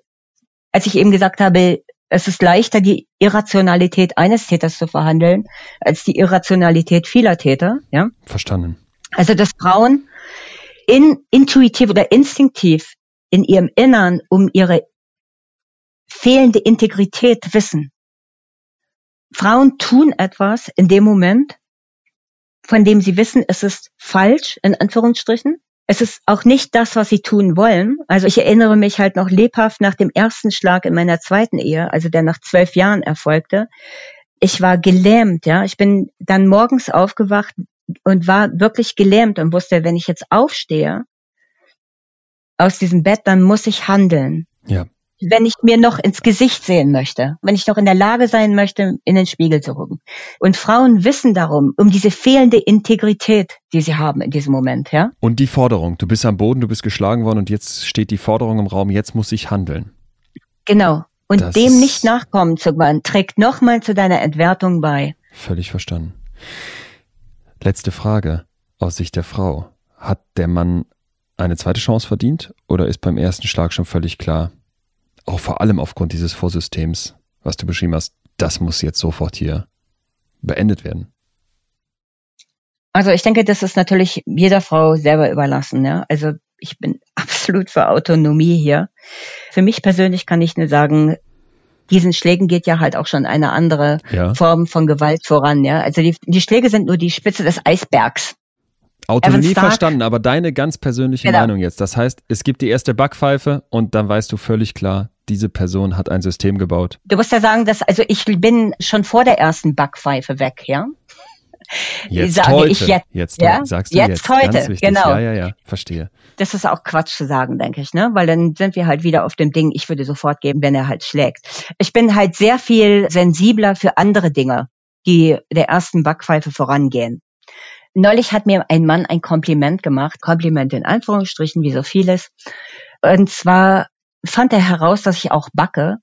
als ich eben gesagt habe, es ist leichter, die Irrationalität eines Täters zu verhandeln, als die Irrationalität vieler Täter, ja? Verstanden. Also, dass Frauen in, intuitiv oder instinktiv in ihrem Innern um ihre fehlende Integrität wissen. Frauen tun etwas in dem Moment, von dem sie wissen, es ist falsch, in Anführungsstrichen, es ist auch nicht das, was sie tun wollen. Also ich erinnere mich halt noch lebhaft nach dem ersten Schlag in meiner zweiten Ehe, also der nach zwölf Jahren erfolgte. Ich war gelähmt, ja. Ich bin dann morgens aufgewacht und war wirklich gelähmt und wusste, wenn ich jetzt aufstehe aus diesem Bett, dann muss ich handeln. Ja wenn ich mir noch ins Gesicht sehen möchte, wenn ich noch in der Lage sein möchte, in den Spiegel zu gucken. Und Frauen wissen darum, um diese fehlende Integrität, die sie haben in diesem Moment, ja. Und die Forderung, du bist am Boden, du bist geschlagen worden und jetzt steht die Forderung im Raum, jetzt muss ich handeln. Genau. Und das dem nicht nachkommen zu können, trägt nochmal zu deiner Entwertung bei. Völlig verstanden. Letzte Frage aus Sicht der Frau. Hat der Mann eine zweite Chance verdient oder ist beim ersten Schlag schon völlig klar, auch vor allem aufgrund dieses Vorsystems, was du beschrieben hast, das muss jetzt sofort hier beendet werden. Also ich denke, das ist natürlich jeder Frau selber überlassen. Ja? Also ich bin absolut für Autonomie hier. Für mich persönlich kann ich nur sagen, diesen Schlägen geht ja halt auch schon eine andere ja. Form von Gewalt voran. Ja? Also die, die Schläge sind nur die Spitze des Eisbergs. Autonomie verstanden, aber deine ganz persönliche genau. Meinung jetzt. Das heißt, es gibt die erste Backpfeife und dann weißt du völlig klar, diese Person hat ein System gebaut. Du musst ja sagen, dass, also ich bin schon vor der ersten Backpfeife weg, ja? Jetzt sage heute. ich jetzt. Jetzt ja? sagst du jetzt. jetzt. heute, genau. Ja, ja, ja, verstehe. Das ist auch Quatsch zu sagen, denke ich, ne? Weil dann sind wir halt wieder auf dem Ding, ich würde sofort geben, wenn er halt schlägt. Ich bin halt sehr viel sensibler für andere Dinge, die der ersten Backpfeife vorangehen. Neulich hat mir ein Mann ein Kompliment gemacht, Kompliment in Anführungsstrichen, wie so vieles. Und zwar fand er heraus, dass ich auch backe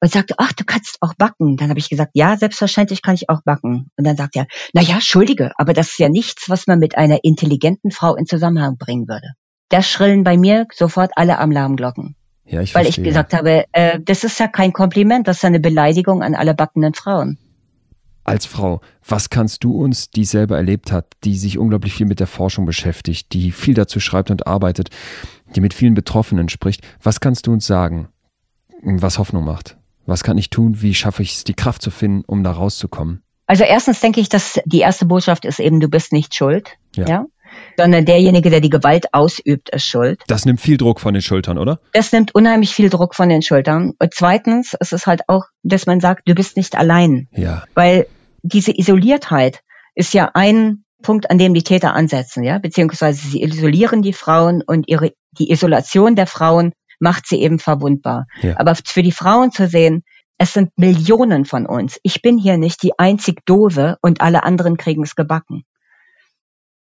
und sagte, ach, du kannst auch backen. Dann habe ich gesagt, ja, selbstverständlich kann ich auch backen. Und dann sagt er, na ja, schuldige, aber das ist ja nichts, was man mit einer intelligenten Frau in Zusammenhang bringen würde. Da schrillen bei mir sofort alle Alarmglocken. Ja, ich Weil verstehe. ich gesagt habe, äh, das ist ja kein Kompliment, das ist eine Beleidigung an alle backenden Frauen. Als Frau, was kannst du uns, die selber erlebt hat, die sich unglaublich viel mit der Forschung beschäftigt, die viel dazu schreibt und arbeitet, die mit vielen Betroffenen spricht. Was kannst du uns sagen, was Hoffnung macht? Was kann ich tun? Wie schaffe ich es, die Kraft zu finden, um da rauszukommen? Also erstens denke ich, dass die erste Botschaft ist eben, du bist nicht schuld. Ja. ja? Sondern derjenige, der die Gewalt ausübt, ist schuld. Das nimmt viel Druck von den Schultern, oder? Das nimmt unheimlich viel Druck von den Schultern. Und zweitens ist es halt auch, dass man sagt, du bist nicht allein. Ja. Weil diese Isoliertheit ist ja ein Punkt, an dem die Täter ansetzen, ja, beziehungsweise sie isolieren die Frauen und ihre, die Isolation der Frauen macht sie eben verwundbar. Ja. Aber für die Frauen zu sehen, es sind Millionen von uns. Ich bin hier nicht die einzig Dove und alle anderen kriegen es gebacken.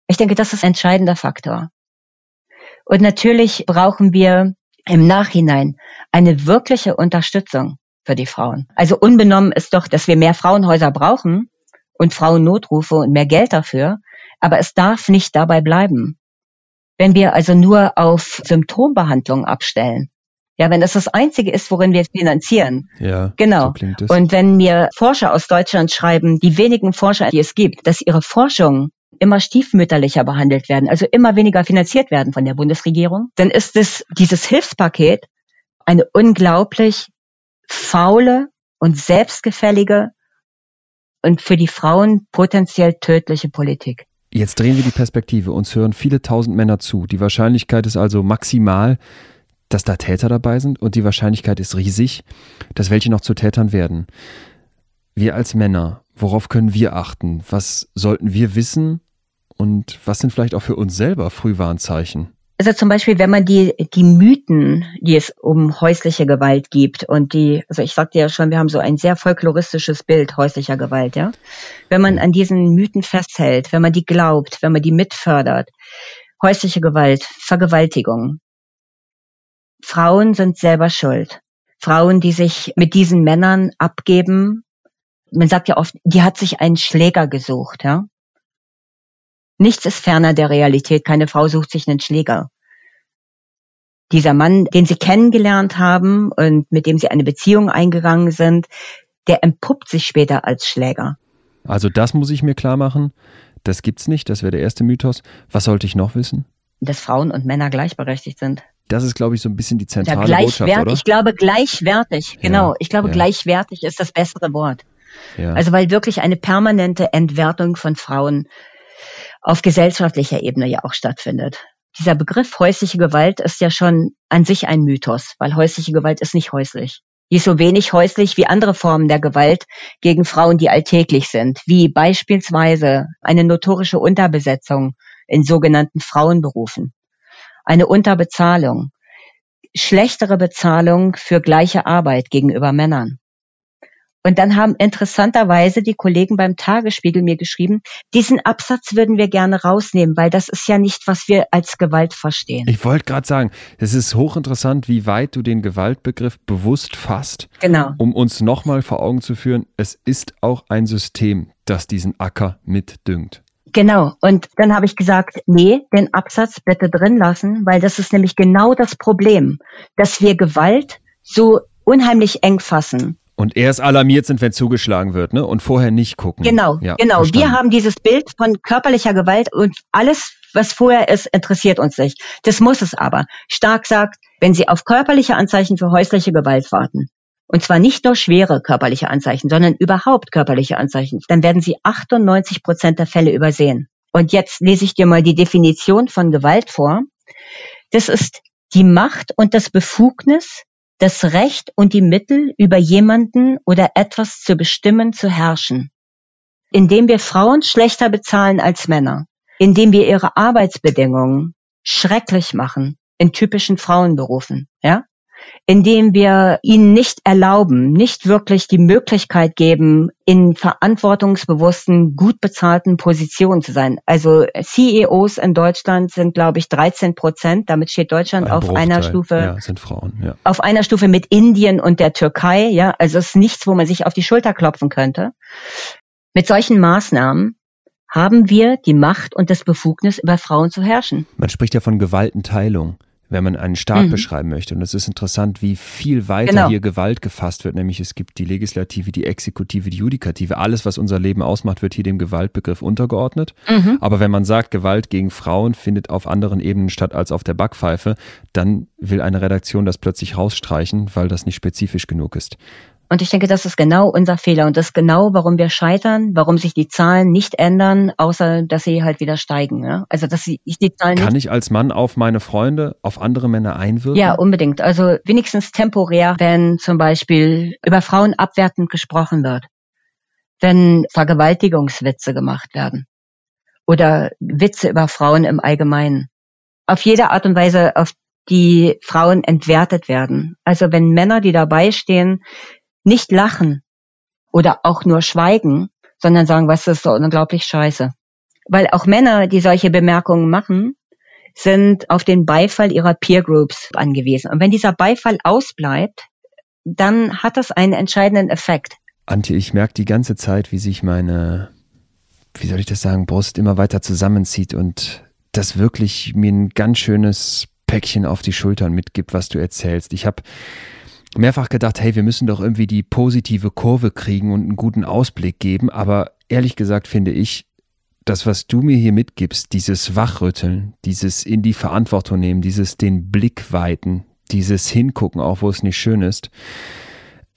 Ich denke, das ist ein entscheidender Faktor. Und natürlich brauchen wir im Nachhinein eine wirkliche Unterstützung für die Frauen. Also unbenommen ist doch, dass wir mehr Frauenhäuser brauchen und Frauennotrufe und mehr Geld dafür. Aber es darf nicht dabei bleiben. Wenn wir also nur auf Symptombehandlung abstellen, ja, wenn das das Einzige ist, worin wir finanzieren. Ja, genau. So und wenn mir Forscher aus Deutschland schreiben, die wenigen Forscher, die es gibt, dass ihre Forschung immer stiefmütterlicher behandelt werden, also immer weniger finanziert werden von der Bundesregierung, dann ist es dieses Hilfspaket eine unglaublich faule und selbstgefällige und für die Frauen potenziell tödliche Politik. Jetzt drehen wir die Perspektive. Uns hören viele tausend Männer zu. Die Wahrscheinlichkeit ist also maximal, dass da Täter dabei sind und die Wahrscheinlichkeit ist riesig, dass welche noch zu Tätern werden. Wir als Männer, worauf können wir achten? Was sollten wir wissen? Und was sind vielleicht auch für uns selber Frühwarnzeichen? Also zum Beispiel, wenn man die, die Mythen, die es um häusliche Gewalt gibt und die, also ich sagte ja schon, wir haben so ein sehr folkloristisches Bild häuslicher Gewalt, ja. Wenn man an diesen Mythen festhält, wenn man die glaubt, wenn man die mitfördert, häusliche Gewalt, Vergewaltigung. Frauen sind selber schuld. Frauen, die sich mit diesen Männern abgeben, man sagt ja oft, die hat sich einen Schläger gesucht, ja. Nichts ist ferner der Realität. Keine Frau sucht sich einen Schläger. Dieser Mann, den sie kennengelernt haben und mit dem sie eine Beziehung eingegangen sind, der entpuppt sich später als Schläger. Also das muss ich mir klar machen. Das gibt's nicht. Das wäre der erste Mythos. Was sollte ich noch wissen? Dass Frauen und Männer gleichberechtigt sind. Das ist, glaube ich, so ein bisschen die zentrale ja, Botschaft, oder? Ich glaube gleichwertig. Genau. Ja, ich glaube, ja. gleichwertig ist das bessere Wort. Ja. Also weil wirklich eine permanente Entwertung von Frauen auf gesellschaftlicher Ebene ja auch stattfindet. Dieser Begriff häusliche Gewalt ist ja schon an sich ein Mythos, weil häusliche Gewalt ist nicht häuslich. Die ist so wenig häuslich wie andere Formen der Gewalt gegen Frauen, die alltäglich sind, wie beispielsweise eine notorische Unterbesetzung in sogenannten Frauenberufen, eine Unterbezahlung, schlechtere Bezahlung für gleiche Arbeit gegenüber Männern. Und dann haben interessanterweise die Kollegen beim Tagesspiegel mir geschrieben, diesen Absatz würden wir gerne rausnehmen, weil das ist ja nicht, was wir als Gewalt verstehen. Ich wollte gerade sagen, es ist hochinteressant, wie weit du den Gewaltbegriff bewusst fasst, genau. um uns nochmal vor Augen zu führen, es ist auch ein System, das diesen Acker mitdüngt. Genau. Und dann habe ich gesagt, nee, den Absatz bitte drin lassen, weil das ist nämlich genau das Problem, dass wir Gewalt so unheimlich eng fassen. Und erst alarmiert sind, wenn zugeschlagen wird, ne? Und vorher nicht gucken. Genau, ja, genau. Verstanden. Wir haben dieses Bild von körperlicher Gewalt und alles, was vorher ist, interessiert uns nicht. Das muss es aber. Stark sagt, wenn Sie auf körperliche Anzeichen für häusliche Gewalt warten, und zwar nicht nur schwere körperliche Anzeichen, sondern überhaupt körperliche Anzeichen, dann werden Sie 98 Prozent der Fälle übersehen. Und jetzt lese ich dir mal die Definition von Gewalt vor. Das ist die Macht und das Befugnis das Recht und die Mittel, über jemanden oder etwas zu bestimmen, zu herrschen. Indem wir Frauen schlechter bezahlen als Männer, indem wir ihre Arbeitsbedingungen schrecklich machen in typischen Frauenberufen, ja? Indem wir ihnen nicht erlauben, nicht wirklich die Möglichkeit geben, in verantwortungsbewussten, gut bezahlten Positionen zu sein. Also CEOs in Deutschland sind, glaube ich, 13 Prozent. Damit steht Deutschland Ein auf Bruchteil. einer Stufe. Ja, sind Frauen, ja. Auf einer Stufe mit Indien und der Türkei. Ja, also es ist nichts, wo man sich auf die Schulter klopfen könnte. Mit solchen Maßnahmen haben wir die Macht und das Befugnis, über Frauen zu herrschen. Man spricht ja von Gewaltenteilung wenn man einen Staat mhm. beschreiben möchte. Und es ist interessant, wie viel weiter genau. hier Gewalt gefasst wird. Nämlich es gibt die Legislative, die Exekutive, die Judikative. Alles, was unser Leben ausmacht, wird hier dem Gewaltbegriff untergeordnet. Mhm. Aber wenn man sagt, Gewalt gegen Frauen findet auf anderen Ebenen statt als auf der Backpfeife, dann will eine Redaktion das plötzlich rausstreichen, weil das nicht spezifisch genug ist. Und ich denke, das ist genau unser Fehler und das ist genau, warum wir scheitern, warum sich die Zahlen nicht ändern, außer dass sie halt wieder steigen. Ja? Also dass sie die Zahlen Kann ich als Mann auf meine Freunde, auf andere Männer einwirken? Ja, unbedingt. Also wenigstens temporär, wenn zum Beispiel über Frauen abwertend gesprochen wird, wenn Vergewaltigungswitze gemacht werden oder Witze über Frauen im Allgemeinen. Auf jede Art und Weise, auf die Frauen entwertet werden. Also wenn Männer, die dabei stehen, nicht lachen oder auch nur schweigen, sondern sagen, was ist so unglaublich scheiße. Weil auch Männer, die solche Bemerkungen machen, sind auf den Beifall ihrer Peer Groups angewiesen. Und wenn dieser Beifall ausbleibt, dann hat das einen entscheidenden Effekt. Antje, ich merke die ganze Zeit, wie sich meine, wie soll ich das sagen, Brust immer weiter zusammenzieht und das wirklich mir ein ganz schönes Päckchen auf die Schultern mitgibt, was du erzählst. Ich habe mehrfach gedacht, hey, wir müssen doch irgendwie die positive Kurve kriegen und einen guten Ausblick geben. Aber ehrlich gesagt finde ich, das, was du mir hier mitgibst, dieses Wachrütteln, dieses in die Verantwortung nehmen, dieses den Blick weiten, dieses Hingucken, auch wo es nicht schön ist,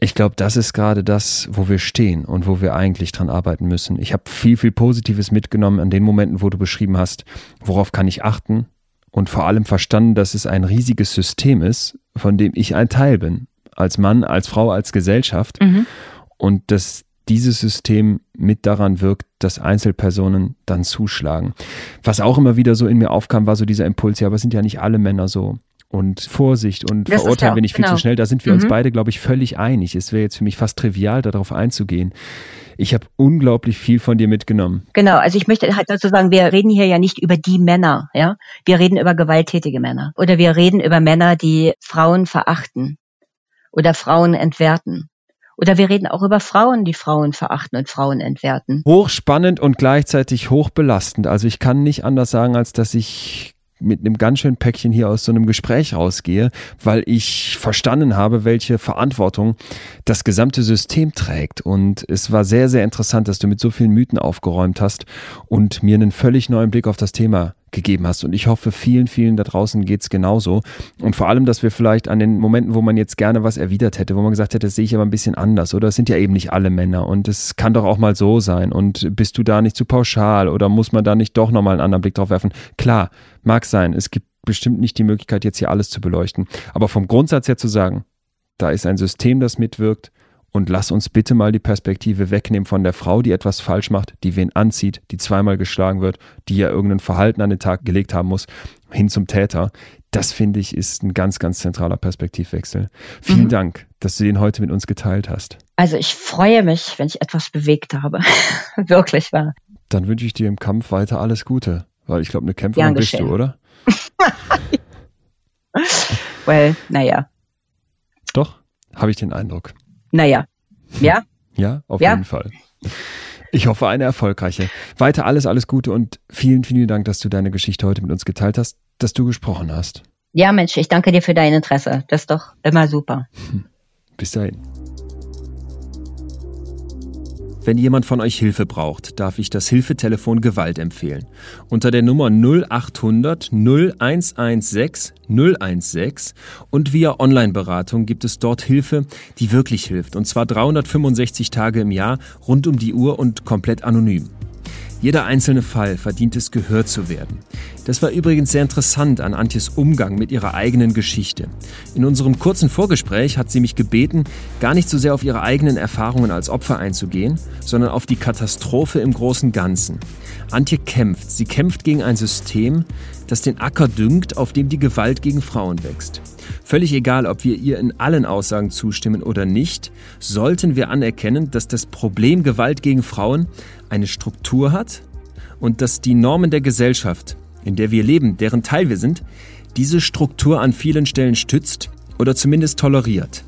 ich glaube, das ist gerade das, wo wir stehen und wo wir eigentlich dran arbeiten müssen. Ich habe viel, viel Positives mitgenommen an den Momenten, wo du beschrieben hast, worauf kann ich achten und vor allem verstanden, dass es ein riesiges System ist, von dem ich ein Teil bin. Als Mann, als Frau, als Gesellschaft. Mhm. Und dass dieses System mit daran wirkt, dass Einzelpersonen dann zuschlagen. Was auch immer wieder so in mir aufkam, war so dieser Impuls, ja, aber sind ja nicht alle Männer so und Vorsicht und das verurteilen wir nicht viel genau. zu schnell. Da sind wir mhm. uns beide, glaube ich, völlig einig. Es wäre jetzt für mich fast trivial, darauf einzugehen. Ich habe unglaublich viel von dir mitgenommen. Genau, also ich möchte halt dazu sagen, wir reden hier ja nicht über die Männer, ja. Wir reden über gewalttätige Männer. Oder wir reden über Männer, die Frauen verachten oder Frauen entwerten. Oder wir reden auch über Frauen, die Frauen verachten und Frauen entwerten. Hochspannend und gleichzeitig hochbelastend. Also ich kann nicht anders sagen, als dass ich mit einem ganz schönen Päckchen hier aus so einem Gespräch rausgehe, weil ich verstanden habe, welche Verantwortung das gesamte System trägt. Und es war sehr, sehr interessant, dass du mit so vielen Mythen aufgeräumt hast und mir einen völlig neuen Blick auf das Thema gegeben hast. Und ich hoffe, vielen, vielen da draußen geht's genauso. Und vor allem, dass wir vielleicht an den Momenten, wo man jetzt gerne was erwidert hätte, wo man gesagt hätte, das sehe ich aber ein bisschen anders. Oder es sind ja eben nicht alle Männer. Und es kann doch auch mal so sein. Und bist du da nicht zu pauschal? Oder muss man da nicht doch nochmal einen anderen Blick drauf werfen? Klar, mag sein. Es gibt bestimmt nicht die Möglichkeit, jetzt hier alles zu beleuchten. Aber vom Grundsatz her zu sagen, da ist ein System, das mitwirkt und lass uns bitte mal die Perspektive wegnehmen von der Frau, die etwas falsch macht, die wen anzieht, die zweimal geschlagen wird, die ja irgendein Verhalten an den Tag gelegt haben muss, hin zum Täter. Das finde ich ist ein ganz, ganz zentraler Perspektivwechsel. Vielen mhm. Dank, dass du den heute mit uns geteilt hast. Also ich freue mich, wenn ich etwas bewegt habe. Wirklich wahr. Dann wünsche ich dir im Kampf weiter alles Gute, weil ich glaube, eine Kämpferin bist du, oder? well, naja. Doch, habe ich den Eindruck. Naja, ja? Ja, auf ja. jeden Fall. Ich hoffe, eine erfolgreiche. Weiter alles, alles Gute und vielen, vielen Dank, dass du deine Geschichte heute mit uns geteilt hast, dass du gesprochen hast. Ja, Mensch, ich danke dir für dein Interesse. Das ist doch immer super. Bis dahin. Wenn jemand von euch Hilfe braucht, darf ich das Hilfetelefon Gewalt empfehlen. Unter der Nummer 0800 0116 016 und via Online-Beratung gibt es dort Hilfe, die wirklich hilft. Und zwar 365 Tage im Jahr, rund um die Uhr und komplett anonym. Jeder einzelne Fall verdient es, gehört zu werden. Das war übrigens sehr interessant an Antjes Umgang mit ihrer eigenen Geschichte. In unserem kurzen Vorgespräch hat sie mich gebeten, gar nicht so sehr auf ihre eigenen Erfahrungen als Opfer einzugehen, sondern auf die Katastrophe im großen Ganzen. Antje kämpft. Sie kämpft gegen ein System, das den Acker düngt, auf dem die Gewalt gegen Frauen wächst. Völlig egal, ob wir ihr in allen Aussagen zustimmen oder nicht, sollten wir anerkennen, dass das Problem Gewalt gegen Frauen eine Struktur hat und dass die Normen der Gesellschaft, in der wir leben, deren Teil wir sind, diese Struktur an vielen Stellen stützt oder zumindest toleriert.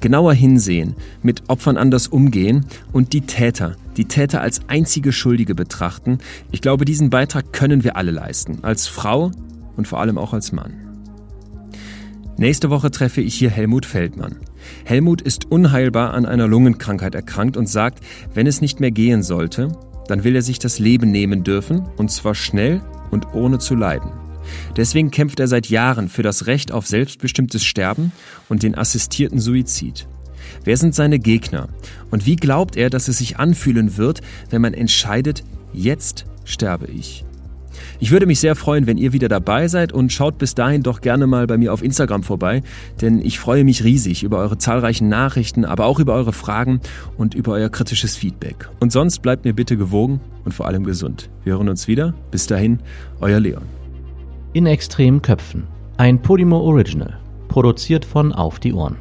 Genauer hinsehen, mit Opfern anders umgehen und die Täter, die Täter als einzige Schuldige betrachten. Ich glaube, diesen Beitrag können wir alle leisten, als Frau und vor allem auch als Mann. Nächste Woche treffe ich hier Helmut Feldmann. Helmut ist unheilbar an einer Lungenkrankheit erkrankt und sagt, wenn es nicht mehr gehen sollte, dann will er sich das Leben nehmen dürfen, und zwar schnell und ohne zu leiden. Deswegen kämpft er seit Jahren für das Recht auf selbstbestimmtes Sterben und den assistierten Suizid. Wer sind seine Gegner? Und wie glaubt er, dass es sich anfühlen wird, wenn man entscheidet, jetzt sterbe ich? Ich würde mich sehr freuen, wenn ihr wieder dabei seid und schaut bis dahin doch gerne mal bei mir auf Instagram vorbei, denn ich freue mich riesig über eure zahlreichen Nachrichten, aber auch über eure Fragen und über euer kritisches Feedback. Und sonst bleibt mir bitte gewogen und vor allem gesund. Wir hören uns wieder. Bis dahin, euer Leon. In extremen Köpfen. Ein Podimo Original. Produziert von Auf die Ohren.